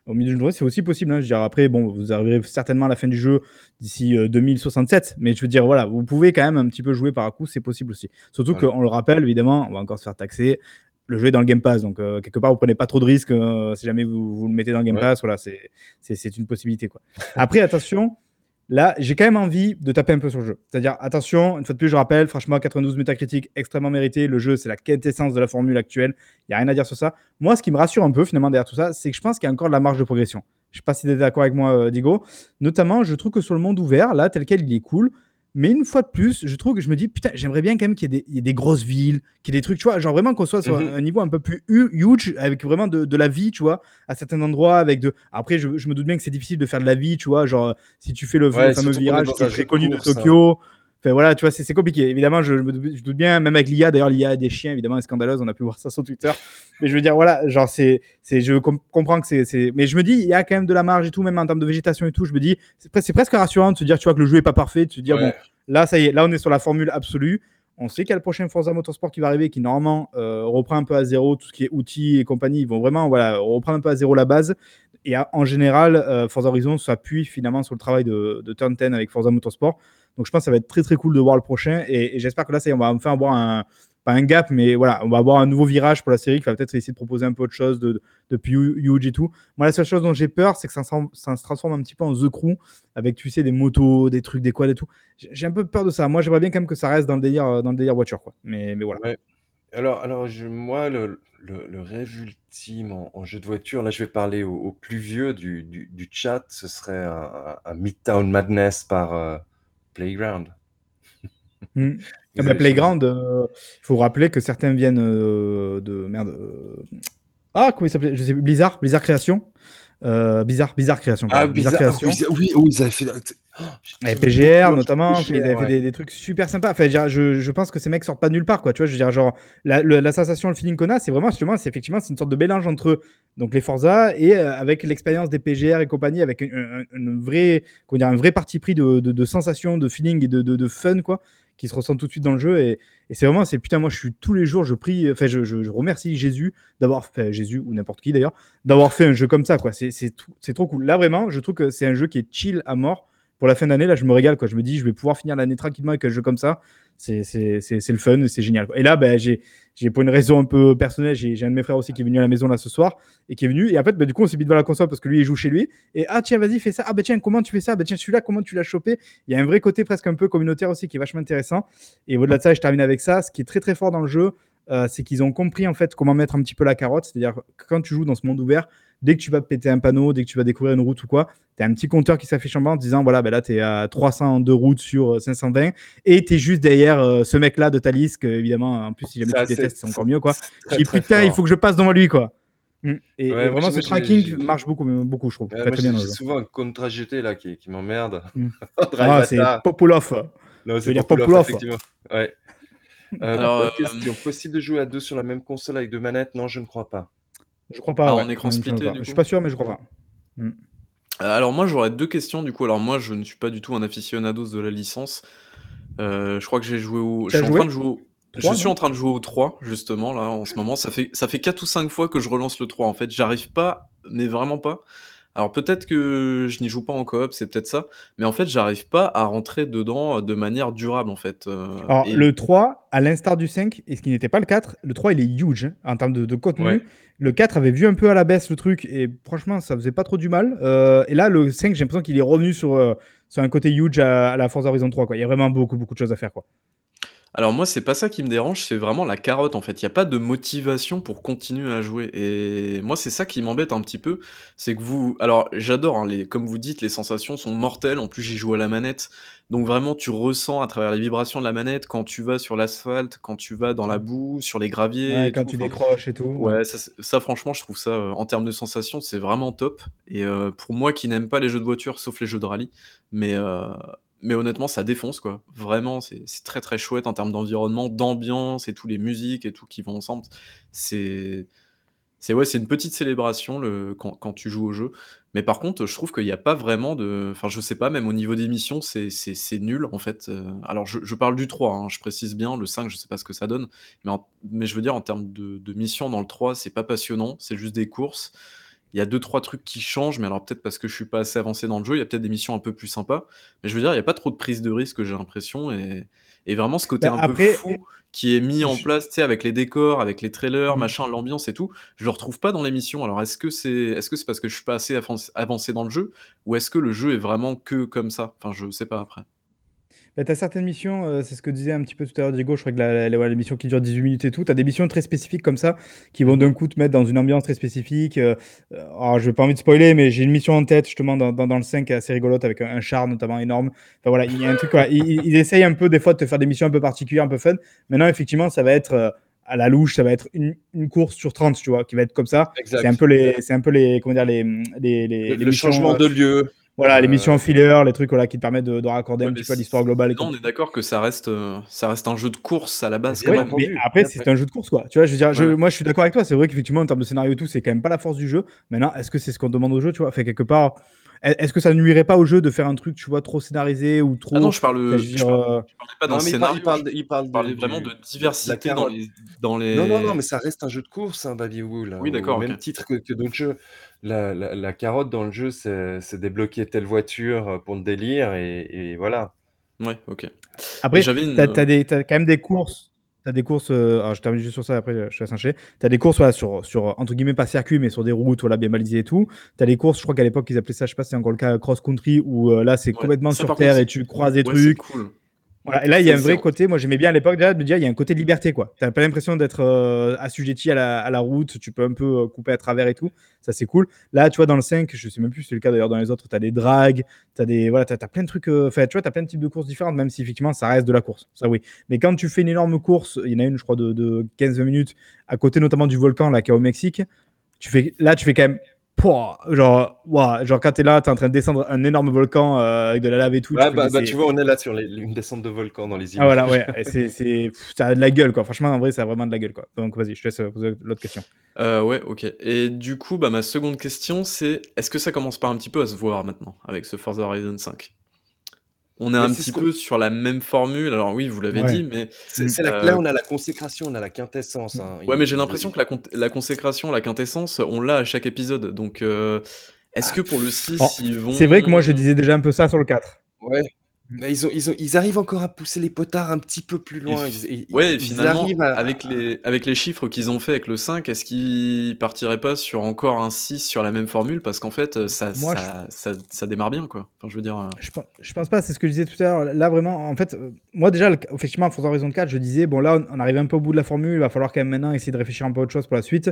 Au milieu d'une journée, c'est aussi possible. Hein. Je veux dire, après, bon, vous arriverez certainement à la fin du jeu d'ici 2067, mais je veux dire, voilà, vous pouvez quand même un petit peu jouer par à coup, c'est possible aussi. Surtout qu'on le rappelle, évidemment, on va encore se faire taxer. Le jeu est dans le Game Pass, donc quelque part, vous prenez pas trop de risques si jamais vous, vous, le mettez dans le Game Pass. Voilà, c'est une possibilité. Quoi. Après, attention, Là, j'ai quand même envie de taper un peu sur le jeu. C'est-à-dire, attention, une fois de plus, je rappelle, franchement, 92 métacritiques, extrêmement mérité. Le jeu, c'est la quintessence de la formule actuelle. Il n'y a rien à dire sur ça. Moi, ce qui me rassure un peu, finalement, derrière tout ça, c'est que je pense qu'il y a encore de la marge de progression. Je ne sais pas si tu es d'accord avec moi, euh, Digo. Notamment, je trouve que sur le monde ouvert, là, tel quel, il est cool. Mais une fois de plus, je trouve que je me dis, putain, j'aimerais bien quand même qu'il y, ait des grosses villes, qu'il y ait des trucs, tu vois, genre vraiment qu'on soit sur mhm. un niveau un peu plus huge, avec vraiment de, la vie, tu vois, à certains endroits. avec de. Après, je, me doute bien que c'est difficile de faire de la vie, tu vois, genre si tu fais le, fameux virage qui est très connu de Tokyo. Enfin, voilà, tu vois, c'est compliqué. Évidemment, je, me doute bien, même avec l'IA, d'ailleurs, l'IA des chiens, évidemment, est scandaleuse, on a pu voir ça sur Twitter. Mais je veux dire, voilà, genre, c'est, je comprends que c'est, mais je me dis, il y a quand même de la marge et tout, même en termes de végétation et tout. Je me dis, c'est presque rassurant de se dire, tu vois, que le jeu est pas parfait, de se dire, bon, là, ça y est, là, on est sur la formule absolue. On sait qu'il y a le prochain Forza Motorsport qui va arriver, qui normalement euh, reprend un peu à zéro tout ce qui est outils et compagnie. Ils vont vraiment voilà, reprendre un peu à zéro la base. Et en général, euh, Forza Horizon s'appuie finalement sur le travail de, de Turn 10 avec Forza Motorsport. Donc je pense que ça va être très très cool de voir le prochain. Et, j'espère que là, ça on va enfin avoir un, pas un gap, mais voilà, on va avoir un nouveau virage pour la série qui va peut-être essayer de proposer un peu autre chose de, depuis huge et tout. Moi, la seule chose dont j'ai peur, c'est que ça, se transforme un petit peu en The Crew avec, tu sais, des motos, des trucs, des quads et tout. J'ai un peu peur de ça. Moi, j'aimerais bien quand même que ça reste dans le délire, dans le délire voiture, quoi. Mais, voilà. Alors, alors moi, le, le, rêve ultime en, jeu de voiture, là, je vais parler au, plus vieux du, du, chat, ce serait un, Midtown Madness par. Euh, Playground. Hmm. Ah bah, Playground, euh, il faut rappeler que certains viennent euh, de merde. Euh, ah, comment il s'appelait? Je sais Blizzard, Blizzard Création. Bizarre, bizarre création. Ah, bizarre, création. Oui, oui, ils avaient fait. Et PGR notamment, ils avaient fait des, trucs super sympas. Enfin, je, je, pense que ces mecs sortent pas de nulle part, quoi. Tu vois, je veux dire, genre, la, la sensation, le feeling qu'on a, c'est vraiment, justement, c'est effectivement, c'est une sorte de mélange entre donc les Forza et avec l'expérience des PGR et compagnie, avec une, vraie, comment dire, un vrai parti pris de, de, de sensation, de feeling et de, de, fun, quoi qui se ressent tout de suite dans le jeu. Et, c'est vraiment, c'est putain, moi je suis tous les jours, je prie, enfin je, je, remercie Jésus d'avoir fait, Jésus ou n'importe qui d'ailleurs, d'avoir fait un jeu comme ça, quoi. C'est trop cool. Là vraiment, je trouve que c'est un jeu qui est chill à mort. Pour la fin d'année, là, je me régale, quoi. Je me dis, je vais pouvoir finir l'année tranquillement avec un jeu comme ça. C'est le fun, c'est génial. Et là, ben, j'ai j'ai pour une raison un peu personnelle, j'ai un de mes frères aussi qui est venu à la maison là ce soir et qui est venu. Et en fait, bah, du coup, on s'est mis devant la console parce que lui, il joue chez lui. Et ah, tiens, vas-y, fais ça. Ah, bah tiens, comment tu fais ça? Bah tiens, celui-là, comment tu l'as chopé Il y a un vrai côté presque un peu communautaire aussi qui est vachement intéressant. Et au-delà de ça, je termine avec ça. Ce qui est très très fort dans le jeu, euh, c'est qu'ils ont compris en fait comment mettre un petit peu la carotte. C'est-à-dire quand tu joues dans ce monde ouvert, dès que tu vas péter un panneau, dès que tu vas découvrir une route ou quoi, tu as un petit compteur qui s'affiche en bas en disant voilà, ben là, tu es à 302 routes sur 520 euh, et tu es juste derrière euh, ce mec-là de ta liste, évidemment, en plus, si jamais tu détestes, c'est encore mieux. quoi. Je dis putain, il faut que je passe devant lui. quoi. Mm. Et, vraiment, ce tracking marche beaucoup, beaucoup, je trouve. j'ai souvent un contre GT là qui, qui m'emmerde. Mm. ah, c'est Populov. Non, c'est Populov, effectivement. Ouais. Euh, Alors, question. Possible de jouer à deux sur la même console avec deux manettes? Non, je ne crois pas. Je crois pas. Ah, en écran splitté. Je, suis pas sûr, mais je crois pas. Hmm. Euh, alors moi j'aurais deux questions du coup. Alors moi je ne suis pas du tout un aficionados de la licence. Euh, je crois que j'ai joué au. Je suis en train de jouer au... je suis en train de jouer au 3 justement là en ce moment. Ça fait ça fait 4 ou 5 fois que je relance le 3 en fait. J'arrive pas, mais vraiment pas, alors peut-être que je n'y joue pas en coop, c'est peut-être ça, mais en fait, j'arrive pas à rentrer dedans de manière durable en fait. Euh, Alors le 3, à l'instar du 5, et ce qui n'était pas le 4, le 3 il est huge hein, en termes de, contenu. Le 4 avait vu un peu à la baisse le truc, et franchement, ça faisait pas trop du mal. Euh, et là, le 5, j'ai l'impression qu'il est revenu sur, euh, sur un côté huge à, la Forza Horizon 3. Quoi. Il y a vraiment beaucoup, beaucoup de choses à faire. Quoi. Alors moi, c'est pas ça qui me dérange, c'est vraiment la carotte en fait. Il y a pas de motivation pour continuer à jouer et moi, c'est ça qui m'embête un petit peu, c'est que vous alors j'adore, hein, les comme vous dites, les sensations sont mortelles. En plus, j'y joue à la manette, donc vraiment tu ressens à travers les vibrations de la manette quand tu vas sur l'asphalte, quand tu vas dans la boue, sur les graviers quand tu décroches et tout. ouais, ça franchement, je trouve ça, euh, en termes de sensations, c'est vraiment top et euh, pour moi qui n'aime pas les jeux de voiture sauf les jeux de rallye, mais euh, mais honnêtement, ça défonce, quoi. Vraiment, c'est très, très chouette en termes d'environnement, d'ambiance et tous les musiques et tout qui vont ensemble. C'est ouais, c'est une petite célébration quand tu joues au jeu. Mais par contre, je trouve qu'il n'y a pas vraiment de enfin, je sais pas, même au niveau des missions, c'est nul, en fait, euh. alors je parle du 3, hein, je précise bien, le 5, je sais pas ce que ça donne, mais mais je veux dire en termes de de missions dans le 3, c'est pas passionnant, c'est juste des courses. Il y a deux trois trucs qui changent, mais alors peut-être parce que je suis pas assez avancé dans le jeu, il y a peut-être des missions un peu plus sympas. Mais je veux dire, il y a pas trop de prise de risque, j'ai l'impression, et, et vraiment ce côté Bah, un après, peu fou qui est mis en place, tu sais, avec les décors, avec les trailers, Mm. machin, l'ambiance et tout, je le retrouve pas dans les missions. Alors est-ce que c'est est-ce que c'est parce que je suis pas assez avan- avancé dans le jeu, ou est-ce que le jeu est vraiment que comme ça? Enfin, je sais pas après. Bah, tu as certaines missions, euh, c'est ce que disait un petit peu tout à l'heure Diego, je crois que la, la, ouais, les missions qui durent 18 minutes et tout, tu as des missions très spécifiques comme ça qui vont d'un coup te mettre dans une ambiance très spécifique. euh, euh, alors, je n'ai pas envie de spoiler, mais j'ai une mission en tête justement dans, dans, dans le 5 qui est assez rigolote avec un, un char notamment énorme. Enfin voilà, il y a un truc, ils essayent un peu des fois de te faire des missions un peu particulières, un peu fun. Maintenant, effectivement, ça va être euh, à la louche, ça va être une, une course sur 30, tu vois, qui va être comme ça. C'est un peu les, c'est un peu les, comment dire, les, les, les, Le, les le missions, changement de lieu. Voilà, les euh, missions en filler, les trucs voilà, qui te permettent de, de raccorder Ouais, un petit peu l'histoire globale. et Non, on est d'accord que ça reste, euh, ça reste un jeu de course à la base. Quand Oui, même. mais après, c'est un jeu de course, quoi. Tu vois, je veux dire, je- moi, je suis d'accord avec toi. C'est vrai qu'effectivement, en termes de scénario et tout, c'est quand même pas la force du jeu. Maintenant, est-ce que c'est ce qu'on demande au jeu, tu vois? Fait quelque part, est-ce que ça ne nuirait pas au jeu de faire un truc, tu vois, trop scénarisé ou trop. Ah non, je parle, je parle- euh, je parlais pas dans Non, le mais il parle, scénario. il parle, je il parle, parlais de- vraiment de diversité dans les, dans les. Non, non, non, mais ça reste un jeu de course, hein, Baby Wool. Oui, au d'accord, même ok. titre que, que d'autres jeux. La, la- la carotte dans le jeu, c'est c'est débloquer telle voiture euh, pour le délire, et, et voilà. Ouais, ok. Après, j'avais une- t'as as, as quand même des courses. T'as des courses. euh, alors, je termine juste sur ça, après, je laisse enchaîner. T'as des courses voilà, sur, sur, entre guillemets, pas circuit, mais sur des routes voilà, bien balisées et tout. T'as des courses, je crois qu'à l'époque, ils appelaient ça, je sais pas si c'est encore le cas, cross-country, où euh, là, c'est Ouais, complètement ça, sur terre contre, et tu croises des Ouais, trucs. cool. Voilà, et là, il y a un vrai côté, moi j'aimais bien à l'époque déjà de me dire, il y a un côté liberté, quoi. Tu n'as pas l'impression d'être euh, assujetti à la, à la route, tu peux un peu euh, couper à travers et tout, ça c'est cool. Là, tu vois, dans le 5, je sais même plus si c'est le cas d'ailleurs dans les autres, tu as des drags, tu as, des, voilà, t'as, t'as plein de trucs, euh, tu vois, tu as plein de types de courses différentes, même si effectivement ça reste de la course, ça oui. Mais quand tu fais une énorme course, il y en a une, je crois, de, de 15-20 minutes, à côté notamment du volcan, là, qui est au Mexique, tu fais, là, tu fais quand même. Pouah, genre, ouah, genre quand t'es là, t'es en train de descendre un énorme volcan euh, avec de la lave et tout. Ouais, tu bah, bah, tu vois, on est là sur les- une descente de volcan dans les îles. ah voilà, ouais, c'est, c'est, pff, ça a de la gueule, quoi. Franchement, en vrai, ça a vraiment de la gueule, quoi. Donc, vas-y, je te laisse euh, poser l'autre question. Euh, ouais, ok. Et du coup, bah, ma seconde question, c'est est-ce que ça commence pas un petit peu à se voir maintenant avec ce Forza Horizon 5 On est un petit peu sur la même formule. Alors oui, vous l'avez Ouais. dit, mais C'est, Euh, Là, on a la consécration, on a la quintessence. hein. ouais, mais j'ai l'impression que la, con- la consécration, la quintessence, on l'a à chaque épisode. Donc, euh, est-ce que pour le 6, Oh, ils vont C'est vrai que moi, je disais déjà un peu ça sur le 4. Ouais. Mais ils, ont, ils, ont, ils arrivent encore à pousser les potards un petit peu plus loin. Ils, ils- Ouais, et ils finalement, arrivent à- avec, les, avec les chiffres qu'ils ont fait avec le 5, est-ce qu'ils partiraient pas sur encore un 6 sur la même formule? Parce qu'en fait, euh, ça, Moi, ça, ça, ça démarre bien, quoi. Enfin, je veux dire. euh, Je pense, je pense pas, c'est ce que je disais tout à l'heure. Là, vraiment, en fait, euh, moi, déjà, le- effectivement, Forza Horizon 4, je disais, bon, là, on, arrive un peu au bout de la formule, il va falloir quand même maintenant essayer de réfléchir un peu à autre chose pour la suite.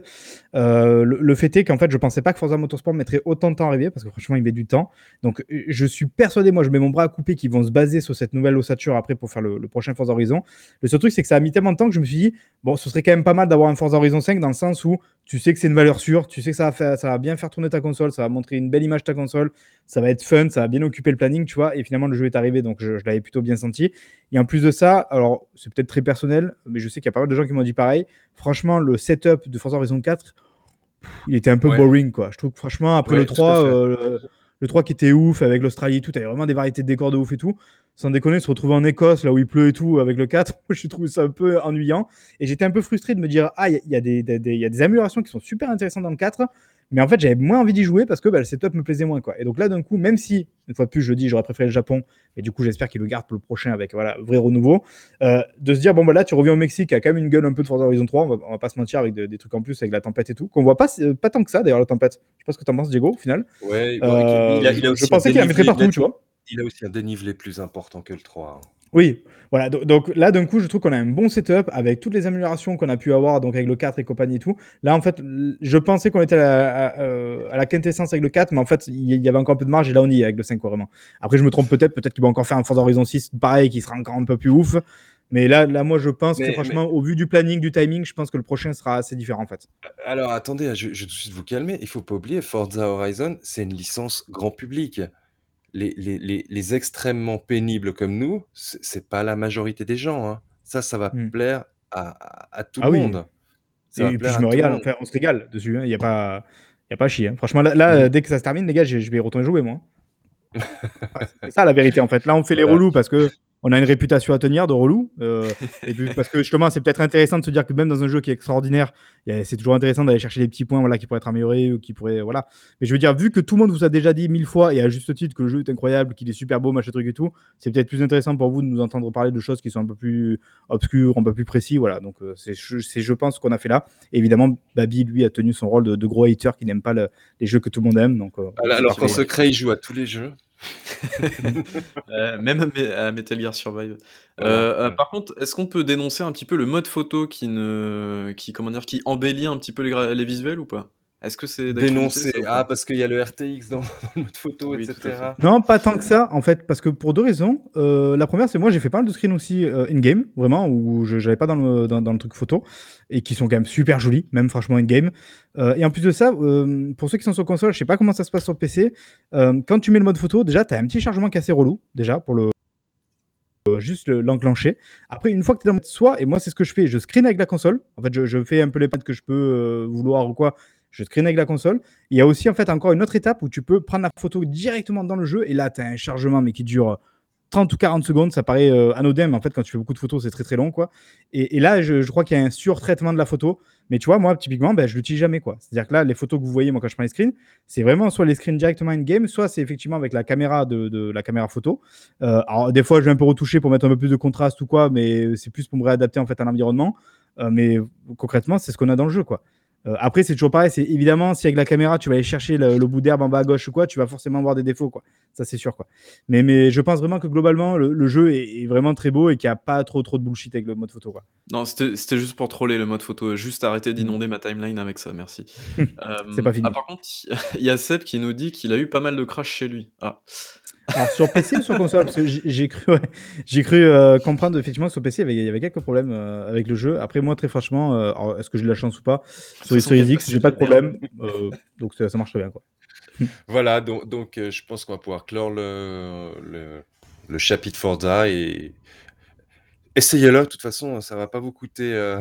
Euh, le, le fait est qu'en fait, je pensais pas que Forza Motorsport mettrait autant de temps à arriver, parce que franchement, il met du temps. Donc, je suis persuadé, moi, je mets mon bras à couper qu'ils vont se baser sur cette nouvelle ossature après pour faire le, le prochain Forza Horizon. Le seul truc, c'est que ça a mis tellement de temps que je me suis dit, bon, ce serait quand même pas mal d'avoir un Forza Horizon 5 dans le sens où tu sais que c'est une valeur sûre, tu sais que ça va, faire, ça va bien faire tourner ta console, ça va montrer une belle image de ta console, ça va être fun, ça va bien occuper le planning, tu vois. Et finalement, le jeu est arrivé, donc je, je l'avais plutôt bien senti. Et en plus de ça, alors c'est peut-être très personnel, mais je sais qu'il y a pas mal de gens qui m'ont dit pareil. Franchement, le setup de Forza Horizon 4, pff, il était un peu Ouais. boring, quoi. Je trouve que franchement, après Ouais, le tout 3, à fait. euh, le, le 3 qui était ouf avec l'Australie et tout, t'avais vraiment des variétés de décors de ouf et tout. Sans déconner, se retrouver en Écosse, là où il pleut et tout, avec le 4, moi, je trouve ça un peu ennuyant. Et j'étais un peu frustré de me dire, ah, il y, y a des améliorations qui sont super intéressantes dans le 4, mais en fait, j'avais moins envie d'y jouer parce que bah, le setup me plaisait moins. Quoi. Et donc là, d'un coup, même si, une fois de plus, je dis, j'aurais préféré le Japon, et du coup, j'espère qu'il le garde pour le prochain avec voilà, vrai renouveau, euh, de se dire, bon, bah là, tu reviens au Mexique, qui a quand même une gueule un peu de Forza Horizon 3, on va, on va pas se mentir, avec de- des trucs en plus, avec la tempête et tout, qu'on voit pas, euh, pas tant que ça, d'ailleurs, la tempête. Je sais pas ce que t'en penses, Diego, au final. Ouais, Euh, il a- il a je aussi pensais qu'il la mettrait partout, tu vois. Il a aussi un dénivelé plus important que le 3. hein. Oui, voilà. do- Donc là, d'un coup, je trouve qu'on a un bon setup avec toutes les améliorations qu'on a pu avoir, donc avec le 4 et compagnie et tout. Là, en fait, l- je pensais qu'on était à la, à, euh, à la quintessence avec le 4, mais en fait, il y- il y avait encore un peu de marge et là, on y est avec le 5, quoi, vraiment. Après, je me trompe peut-être, peut-être qu'il va encore faire un Forza Horizon 6 pareil, qui sera encore un peu plus ouf. Mais là, là moi, je pense que Mais- franchement, au vu du planning, du timing, je pense que le prochain sera assez différent, en fait. Alors attendez, je, je vais tout de suite vous calmer. Il faut pas oublier, Forza Horizon, c'est une licence grand public. Les, les, les, les extrêmement pénibles comme nous, c'est pas la majorité des gens. hein. Ça, ça va Hmm. plaire à, à, à tout Ah le oui. monde. Ça Et puis, je me régale. Enfin, on se régale dessus. hein. Il n'y a pas. Y a pas à chier. hein. Franchement, là, là, euh, dès que ça se termine, les gars, je vais retourner jouer, moi. Ouais, c'est ça la vérité, en fait. Là, on fait les relous parce que on a une réputation à tenir de relou. Euh, et puis, parce que justement, c'est peut-être intéressant de se dire que même dans un jeu qui est extraordinaire, c'est toujours intéressant d'aller chercher des petits points voilà, qui pourraient être améliorés ou qui pourraient. Voilà. Mais je veux dire, vu que tout le monde vous a déjà dit mille fois et à juste titre que le jeu est incroyable, qu'il est super beau, machin truc et tout, c'est peut-être plus intéressant pour vous de nous entendre parler de choses qui sont un peu plus obscures, un peu plus précis. Voilà. Donc, euh, c'est, je pense, ce qu'on a fait là. évidemment, Babi, lui, a tenu son rôle de, gros hater qui n'aime pas les jeux que tout le monde aime. Donc, euh, alors qu'en secret, il joue à tous les jeux. Euh, même à Metal Gear Survive. Euh, par contre, est-ce qu'on peut dénoncer un petit peu le mode photo qui ne qui comment dire, qui embellit un petit peu les les visuels ou pas? Est-ce que c'est Dénoncer, ah, parce qu'il y a le RTX dans le mode photo etc. Non, pas tant que ça, en fait, parce que pour deux raisons. Euh, la première, c'est moi, j'ai fait pas mal de screens aussi, in-game, vraiment, où je j'avais pas dans le dans le truc photo et qui sont quand même super jolis, même franchement in-game. et en plus de ça, pour ceux qui sont sur console, je sais pas comment ça se passe sur PC, quand tu mets le mode photo, déjà, tu as un petit chargement qui est assez relou, déjà, pour le euh, juste l'enclencher. Après, une fois que tu es dans le soi, et moi, c'est ce que je fais, je screen avec la console. En fait, je, fais un peu les pattes que je peux euh, vouloir ou quoi. Je screen avec la console. Il y a aussi, en fait, encore une autre étape où tu peux prendre la photo directement dans le jeu. Et là, tu as un chargement, mais qui dure 30 ou 40 secondes. Ça paraît euh, anodin, mais en fait, quand tu fais beaucoup de photos, c'est très très long. quoi. Et, là, je, crois qu'il y a un surtraitement de la photo. Mais tu vois, moi, typiquement, ben, je l'utilise jamais. quoi. C'est-à-dire que là, les photos que vous voyez, moi, quand je prends les screens, c'est vraiment soit les screens directement in-game, soit c'est effectivement avec la caméra de, la caméra photo. Euh, alors, des fois, je vais un peu retoucher pour mettre un peu plus de contraste ou quoi, mais c'est plus pour me réadapter en fait à l'environnement. Euh, mais concrètement, c'est ce qu'on a dans le jeu, quoi. Euh, après, c'est toujours pareil. C'est évidemment, si avec la caméra, tu vas aller chercher le, bout d'herbe en bas à gauche ou quoi, tu vas forcément avoir des défauts, quoi. Ça, c'est sûr, quoi. Mais, mais je pense vraiment que globalement, le, jeu est, vraiment très beau et qu'il n'y a pas trop, trop de bullshit avec le mode photo, quoi. Non, c'était juste pour troller le mode photo. Juste arrêter d'inonder ma timeline avec ça, merci. c'est pas fini. Ah, par contre, il y a Seb qui nous dit qu'il a eu pas mal de crash chez lui. Ah. Alors sur PC ou sur console? Parce que j'ai cru, j'ai cru euh, comprendre effectivement sur PC il y avait, quelques problèmes euh, avec le jeu. Après moi très franchement, euh, est-ce que j'ai de la chance ou pas? Sur les Series X, j'ai pas de problème, donc ça, marche très bien quoi. Voilà, donc, donc je pense qu'on va pouvoir clore le, le, chapitre Forza et essayez-le. De toute façon, ça va pas vous coûter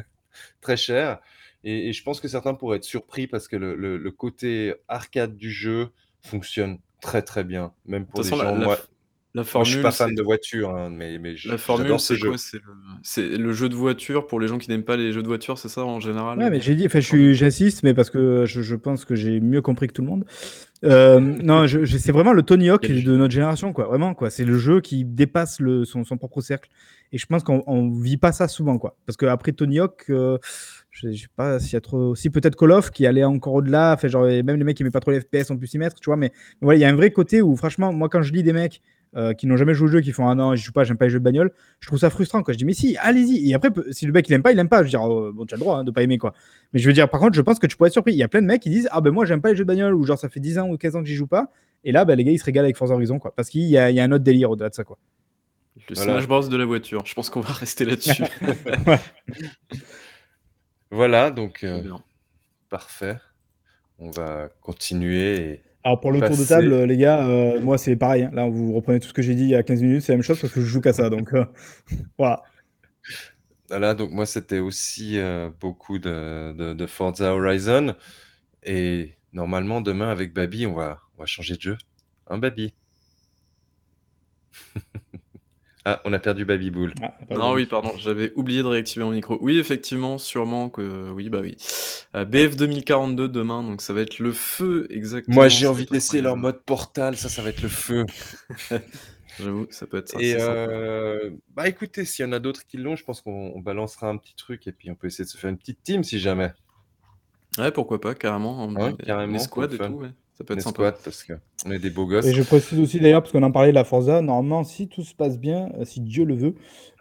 très cher. Et, je pense que certains pourraient être surpris parce que le, le côté arcade du jeu fonctionne très très bien, même pour des gens. La, moi, la formule, je suis pas fan de voiture, hein, mais, mais la formule, c'est quoi? C'est le, jeu de voiture pour les gens qui n'aiment pas les jeux de voiture, c'est ça en général? Ouais, mais j'ai dit, j'insiste, mais parce que je, je pense que j'ai mieux compris que tout le monde. Euh, non, je, c'est vraiment le Tony Hawk de notre génération, quoi. Vraiment, quoi. C'est le jeu qui dépasse le, son, son propre cercle. Et je pense qu'on vit pas ça souvent, quoi. Parce qu'après Tony Hawk, euh, je, sais pas s'il y a trop. Si peut-être Call of qui allait encore au-delà. Fait genre, même les mecs qui n'aimaient pas trop les FPS ont pu s'y mettre, tu vois. Mais, voilà, il y a un vrai côté où, franchement, moi, quand je lis des mecs euh, qui n'ont jamais joué au jeu, qui font ah non, je joue pas, j'aime pas les jeux de bagnole, je trouve ça frustrant. Quoi. Je dis mais si, allez-y. Et après, si le mec il aime pas, il aime pas. Je veux dire, oh, bon, tu as le droit hein, de pas aimer quoi. Mais je veux dire, par contre, je pense que tu pourrais être surpris. Il y a plein de mecs qui disent ah ben moi j'aime pas les jeux de bagnole ou genre ça fait 10 ans ou 15 ans que j'y joue pas. Et là, ben, les gars ils se régalent avec Forza Horizon quoi. Parce qu'il y, y, a un autre délire au-delà de ça quoi. Le Smash Bros de la voiture. Je pense qu'on va rester là-dessus. voilà, donc euh, parfait. On va continuer. Et... Alors pour le tour de table, les gars, euh, moi c'est pareil. Hein. Là, vous reprenez tout ce que j'ai dit il y a 15 minutes, c'est la même chose parce que je joue qu'à ça. Donc euh, voilà. Voilà, donc moi c'était aussi beaucoup de, de, Forza Horizon. Et normalement, demain avec Babi, on va, on va changer de jeu. Un hein, Babi? Ah, on a perdu Babybull. Ah, non, oui, pardon, j'avais oublié de réactiver mon micro. Oui, effectivement, sûrement que oui, bah oui. Euh, BF 2042 demain, donc ça va être le feu exactement. Moi, j'ai envie d'essayer leur mode portal, ça, ça va être le feu. J'avoue, ça peut être ça. Et euh, bah écoutez, s'il y en a d'autres qui l'ont, je pense qu'on balancera un petit truc et puis on peut essayer de se faire une petite team si jamais. Ouais, pourquoi pas, carrément. Ouais, carrément. squad et tout, ça peut être sympa. parce qu'on est des beaux gosses. Et je précise aussi d'ailleurs, parce qu'on en parlait de la Forza, normalement, si tout se passe bien, euh, si Dieu le veut,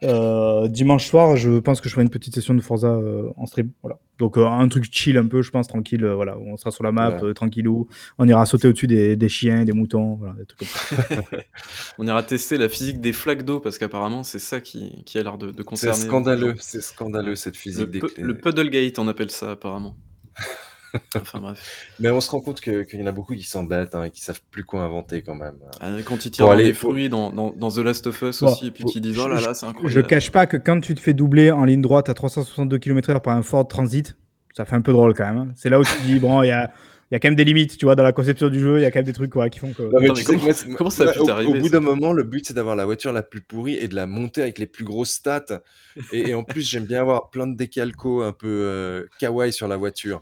euh, dimanche soir, je pense que je ferai une petite session de Forza euh, en stream. Voilà. Donc un truc chill un peu, je pense, tranquille. voilà, on sera sur la map, tranquillou. On ira sauter au-dessus des, des, chiens, des moutons, voilà, des trucs comme ça. on ira tester la physique des flaques d'eau, parce qu'apparemment, c'est ça qui, qui, a l'air de, de concerner. C'est scandaleux, c'est scandaleux cette physique. Le, des... le Puddlegate, on appelle ça apparemment. Mais on se rend compte qu'il y en a beaucoup qui s'embêtent hein, et qui savent plus quoi inventer quand même. Ah, quand ils tirent les fruits dans, dans, The Last of Us aussi, et puis qui disent oh là là, c'est incroyable. Je cache pas que quand tu te fais doubler en ligne droite à 362 km/h par un Ford Transit, ça fait un peu drôle quand même. Hein. C'est là où tu te dis, bon, il y a il y a quand même des limites, tu vois, dans la conception du jeu, il y a quand même des trucs quoi, qui font que. Non, mais Attends, tu mais sais que comment- ça a pu t'arriver, Au bout d'un moment, le but c'est d'avoir la voiture la plus pourrie et de la monter avec les plus grosses stats. Et, et en plus, j'aime bien avoir plein de décalcos un peu euh, kawaii sur la voiture.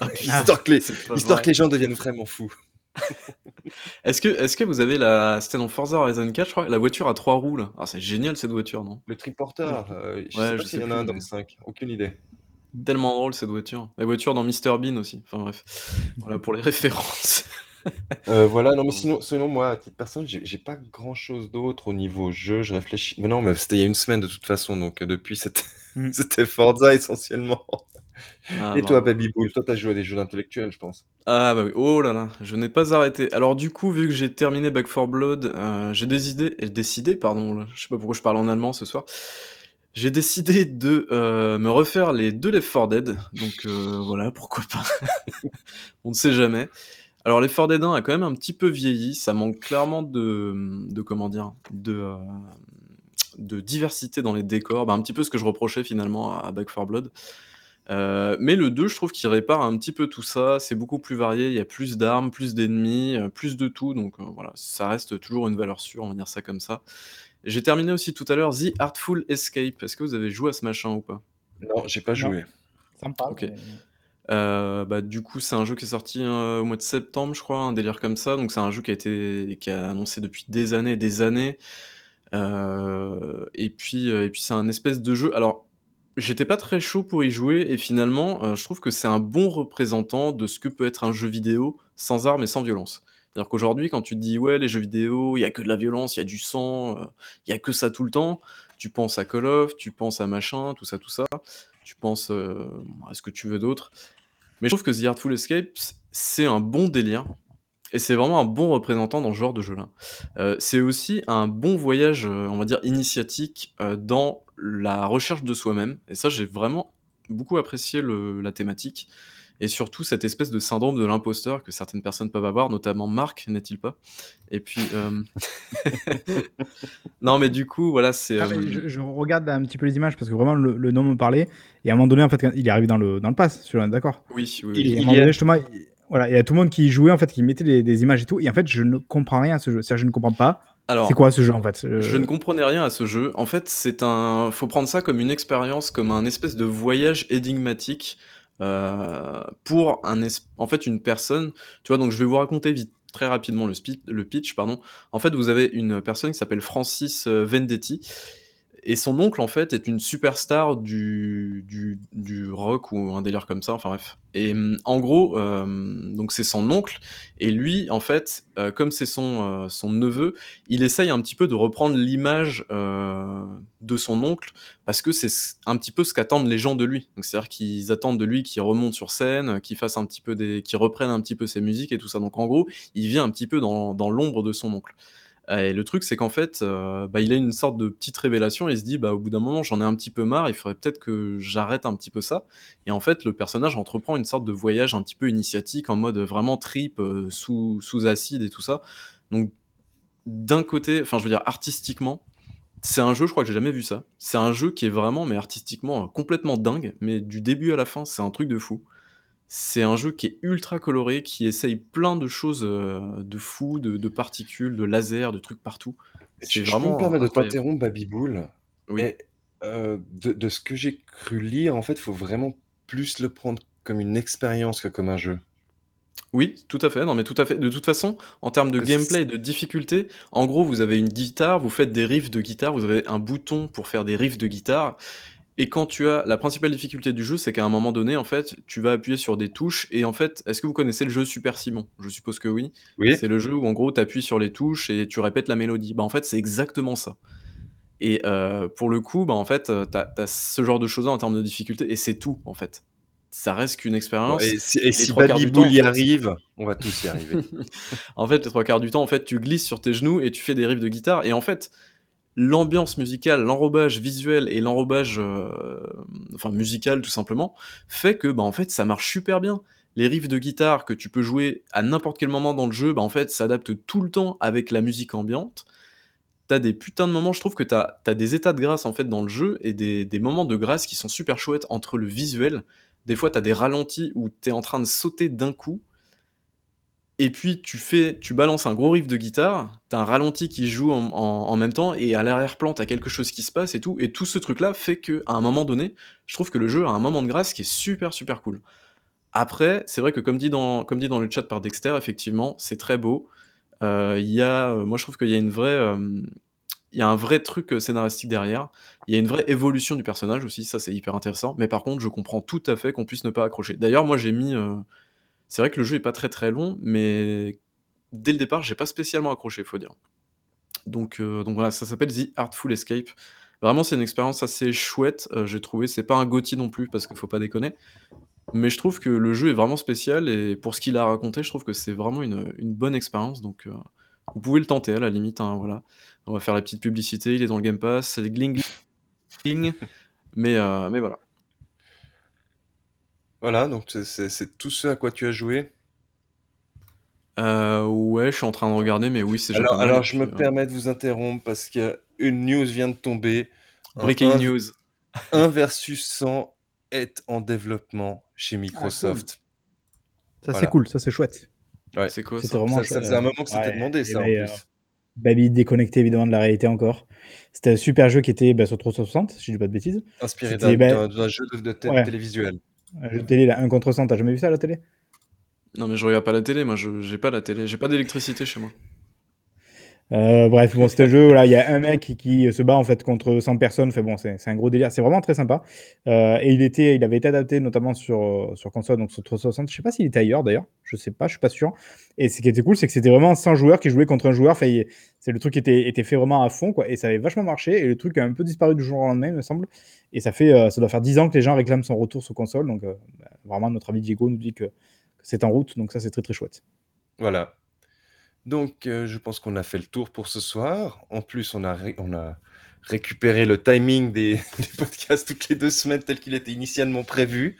Ah, histoire que les, histoire que les gens deviennent vraiment fous. Est-ce que, est-ce que vous avez la. C'était dans Forza Horizon 4, je crois, la voiture à trois roues là. Ah, c'est génial cette voiture, non? Le triporteur, euh, je Ouais, sais pas s'il y en a un dans le 5. Aucune idée. Tellement drôle cette voiture. La voiture dans Mr Bean aussi. Enfin bref. Voilà pour les références. Euh, voilà, non, mais sinon, sinon, moi, à titre personnel, j'ai pas grand chose d'autre au niveau jeu. Je réfléchis. Mais non, mais c'était il y a une semaine de toute façon, donc euh, depuis, c'était Mm. c'était Forza essentiellement. Ah, Et toi. Baby Bull, toi, t'as joué à des jeux intellectuels, je pense. Ah bah oui, oh là là, je n'ai pas arrêté. Alors du coup, vu que j'ai terminé Back 4 Blood, euh, j'ai décidé, décidé, pardon, là, je sais pas pourquoi je parle en allemand ce soir, j'ai décidé de euh, me refaire les deux Left 4 Dead, donc euh, voilà, pourquoi pas, on ne sait jamais. Alors Left 4 Dead 1 a quand même un petit peu vieilli, ça manque clairement de, de comment dire, de, de diversité dans les décors, bah, un petit peu ce que je reprochais finalement à Back 4 Blood. Euh, mais le 2, je trouve qu'il répare un petit peu tout ça. C'est beaucoup plus varié. Il y a plus d'armes, plus d'ennemis, euh, plus de tout. Donc euh, voilà, ça reste toujours une valeur sûre, on va dire ça comme ça. J'ai terminé aussi tout à l'heure The Artful Escape. Est-ce que vous avez joué à ce machin ou pas? Non, j'ai pas joué. Ça me parle. Ok. mais- Euh, bah, du coup, c'est un jeu qui est sorti euh, au mois de septembre, je crois, un délire comme ça. Donc, c'est un jeu qui a été qui a annoncé depuis des années et des années. Euh, et puis, euh, et puis c'est un espèce de jeu. Alors, j'étais pas très chaud pour y jouer, et finalement, euh, je trouve que c'est un bon représentant de ce que peut être un jeu vidéo sans armes et sans violence. C'est-à-dire qu'aujourd'hui, quand tu te dis ouais, les jeux vidéo, il y a que de la violence, il y a du sang, euh, il y a que ça tout le temps, tu penses à Call of, tu penses à machin, tout ça, tout ça. Tu penses euh, à ce que tu veux d'autre. Mais je trouve que The Artful Escape, c'est un bon délire. Et c'est vraiment un bon représentant dans ce genre de jeu-là. C'est aussi un bon voyage, on va dire, initiatique dans la recherche de soi-même. Et ça, j'ai vraiment beaucoup apprécié le- la thématique. Et surtout, cette espèce de syndrome de l'imposteur que certaines personnes peuvent avoir, notamment Marc, n'est-il pas? Et puis... euh, non, mais du coup, voilà, c'est... Ah, euh, je, je regarde un petit peu les images parce que vraiment le, le nom me parlait. Et à un moment donné, en fait, il est arrivé dans le, dans le pass, celui-là, d'accord. Oui, oui, Et à un il moment y a- donné, justement, il, voilà, il y a tout le monde qui jouait, en fait, qui mettait des, des images et tout. Et en fait, je ne comprends rien à ce jeu. C'est-à-dire, je ne comprends pas. Alors, C'est quoi ce jeu, en fait Euh, Je ne comprenais rien à ce jeu. En fait, c'est un. Faut prendre ça comme une expérience, comme un espèce de voyage énigmatique euh, pour un es- en fait une personne. Tu vois, donc je vais vous raconter vite, très rapidement le, spi- le pitch, pardon. En fait, vous avez une personne qui s'appelle Francis euh, Vendetti. Et son oncle, en fait, est une superstar du, du, rock ou un délire comme ça, enfin bref. Et hum, en gros, euh, donc c'est son oncle, et lui, en fait, euh, comme c'est son, euh, son neveu, il essaye un petit peu de reprendre l'image de son oncle parce que c'est un petit peu ce qu'attendent les gens de lui. C'est-à-dire qu'ils attendent de lui qu'il remonte sur scène, qu'il fasse un petit peu des, qu'il reprenne un petit peu ses musiques et tout ça. Donc en gros, il vient un petit peu dans, dans l'ombre de son oncle. Et le truc, c'est qu'en fait, euh, bah, il a une sorte de petite révélation. Il se dit, bah, au bout d'un moment, j'en ai un petit peu marre. Il faudrait peut-être que j'arrête un petit peu ça. Et en fait, le personnage entreprend une sorte de voyage un petit peu initiatique, en mode vraiment trip, euh, sous, sous acide et tout ça. Donc, d'un côté, enfin, je veux dire, artistiquement, c'est un jeu, je crois que j'ai jamais vu ça. C'est un jeu qui est vraiment, mais artistiquement, euh, complètement dingue. Mais du début à la fin, c'est un truc de fou. C'est un jeu qui est ultra coloré, qui essaye plein de choses euh, de fou, de, de particules, de lasers, de trucs partout. Je, C'est je peux me vraiment permettre de t'interrompre, Baby Bull. Oui. Et, euh, de, de ce que j'ai cru lire, en fait, il faut vraiment plus le prendre comme une expérience que comme un jeu. Oui, tout à fait. Non, mais tout à fait. De toute façon, en termes de Que gameplay et de difficulté, en gros, vous avez une guitare, vous faites des riffs de guitare, vous avez un bouton pour faire des riffs de guitare. Et quand tu as la principale difficulté du jeu, c'est qu'à un moment donné, en fait, tu vas appuyer sur des touches. Et en fait, est-ce que vous connaissez le jeu Super Simon? Je suppose que oui. Oui. C'est le jeu où en gros, tu appuies sur les touches et tu répètes la mélodie. Bah, en fait, c'est exactement ça. Et euh, pour le coup, bah, en fait, tu as, ce genre de choses en termes de difficulté. Et c'est tout, en fait. Ça reste qu'une expérience. et si, et si y arrive, on va tous y arriver. en fait, les trois quarts du temps, en fait, tu glisses sur tes genoux et tu fais des riffs de guitare. Et en fait, l'ambiance musicale, l'enrobage visuel et l'enrobage, euh, enfin musical tout simplement, fait que, bah, en fait, ça marche super bien. Les riffs de guitare que tu peux jouer à n'importe quel moment dans le jeu, bah, en fait, s'adaptent tout le temps avec la musique ambiante. T'as des putains de moments, je trouve que t'as as des états de grâce en fait dans le jeu et des, des moments de grâce qui sont super chouettes entre le visuel. Des fois, t'as des ralentis où t'es en train de sauter d'un coup et puis tu fais tu balances un gros riff de guitare, tu as un ralenti qui joue en même temps et à l'arrière-plan, tu as quelque chose qui se passe et tout et tout ce truc-là fait qu'à un moment donné, je trouve que le jeu a un moment de grâce qui est super, super cool. Après, c'est vrai que comme dit dans comme dit dans le chat par Dexter, effectivement, c'est très beau. Heu, il y a, heu, moi je trouve qu'il y a une vraie, hem, il y a un vrai truc, scénaristique derrière. Il y a une vraie évolution du personnage aussi, ça c'est hyper intéressant. Mais par contre, je comprends tout à fait qu'on puisse ne pas accrocher. D'ailleurs, moi j'ai mis, c'est vrai que le jeu est pas très, très long, mais dès le départ, j'ai pas spécialement accroché, faut dire. Donc heu, donc voilà, ça s'appelle The Artful Escape. Vraiment, c'est une expérience assez chouette, heu, j'ai trouvé. C'est pas un GOTY non plus parce qu'il faut pas déconner. Mais je trouve que le jeu est vraiment spécial et pour ce qu'il a raconté, je trouve que c'est vraiment une, une bonne expérience. Donc, heu, vous pouvez le tenter à la limite, hein, voilà. On va faire la petite publicité, il est dans le Game Pass, c'est gling gling, mais mais voilà. Voilà, donc c'est c'est c'est tout ce à quoi tu as joué? Heu, ouais, je suis en train de regarder, mais oui, c'est déjà pas Alors mal et alors je puis, me heu permets de vous interrompre parce qu'une news vient de tomber. Un Breaking un news. un versus 100 est en développement chez Ah cool. Microsoft. Ça c'est Voilà. cool, ça c'est chouette. Ouais, C'est quoi C'était ça? vraiment ça chou ça faisait un moment que c'était ouais demandé et ça, en beh, heu, plus. Baby déconnecté évidemment de la réalité encore. C'était un super jeu qui était, bah, sur 360, si je dis pas de bêtises. Inspiré C'était, bah d'un d'un jeu de de té ouais, télévisuel. Un jeu de télé là, 1 contre 100, tu as jamais vu ça à la télé? Non, mais je regarde pas la télé, moi, j'ai pas la télé, j'ai pas d'électricité chez moi. Heu, bref, bon, un jeu, voilà, il y a un mec qui qui se bat en fait contre 100 personnes, enfin bon, c'est un gros délire, c'est vraiment très sympa. Heu et il était il avait été adapté notamment sur, heu, sur console, donc sur 360. Je sais pas s'il était ailleurs d'ailleurs, je sais pas, je suis pas sûr. Et ce qui était cool, c'est que c'était vraiment 100 joueurs qui jouaient contre un joueur, c'est le truc était était fait vraiment à fond quoi. Et ça avait vachement marché. Et le truc a un peu disparu du jour au lendemain, il me semble. Et ça fait, ça doit faire 10 ans que les gens réclament son retour sur console. Donc bah, vraiment notre ami Diego nous dit que que c'est en route, donc ça c'est très, très chouette. Voilà. Donc heu, je pense qu'on a fait le tour pour ce soir. En plus, on a ré on a récupéré le timing des des podcasts toutes les 2 semaines tel qu'il était initialement prévu.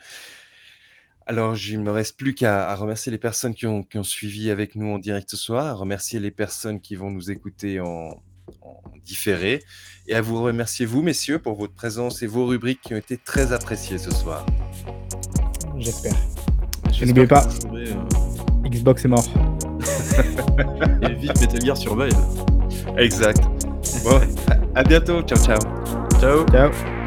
Alors, il me reste plus qu'à à remercier les personnes qui ont qui ont suivi avec nous en direct ce soir, à remercier les personnes qui vont nous écouter en en différé et à vous remercier vous, messieurs, pour votre présence et vos rubriques qui ont été très appréciées ce soir. J'espère. Et J'espère n'oubliez que pas, heu Xbox est mort. et vite Metal Gear Survive. Exact. Bon, à à bientôt. Ciao, ciao. Ciao. Ciao.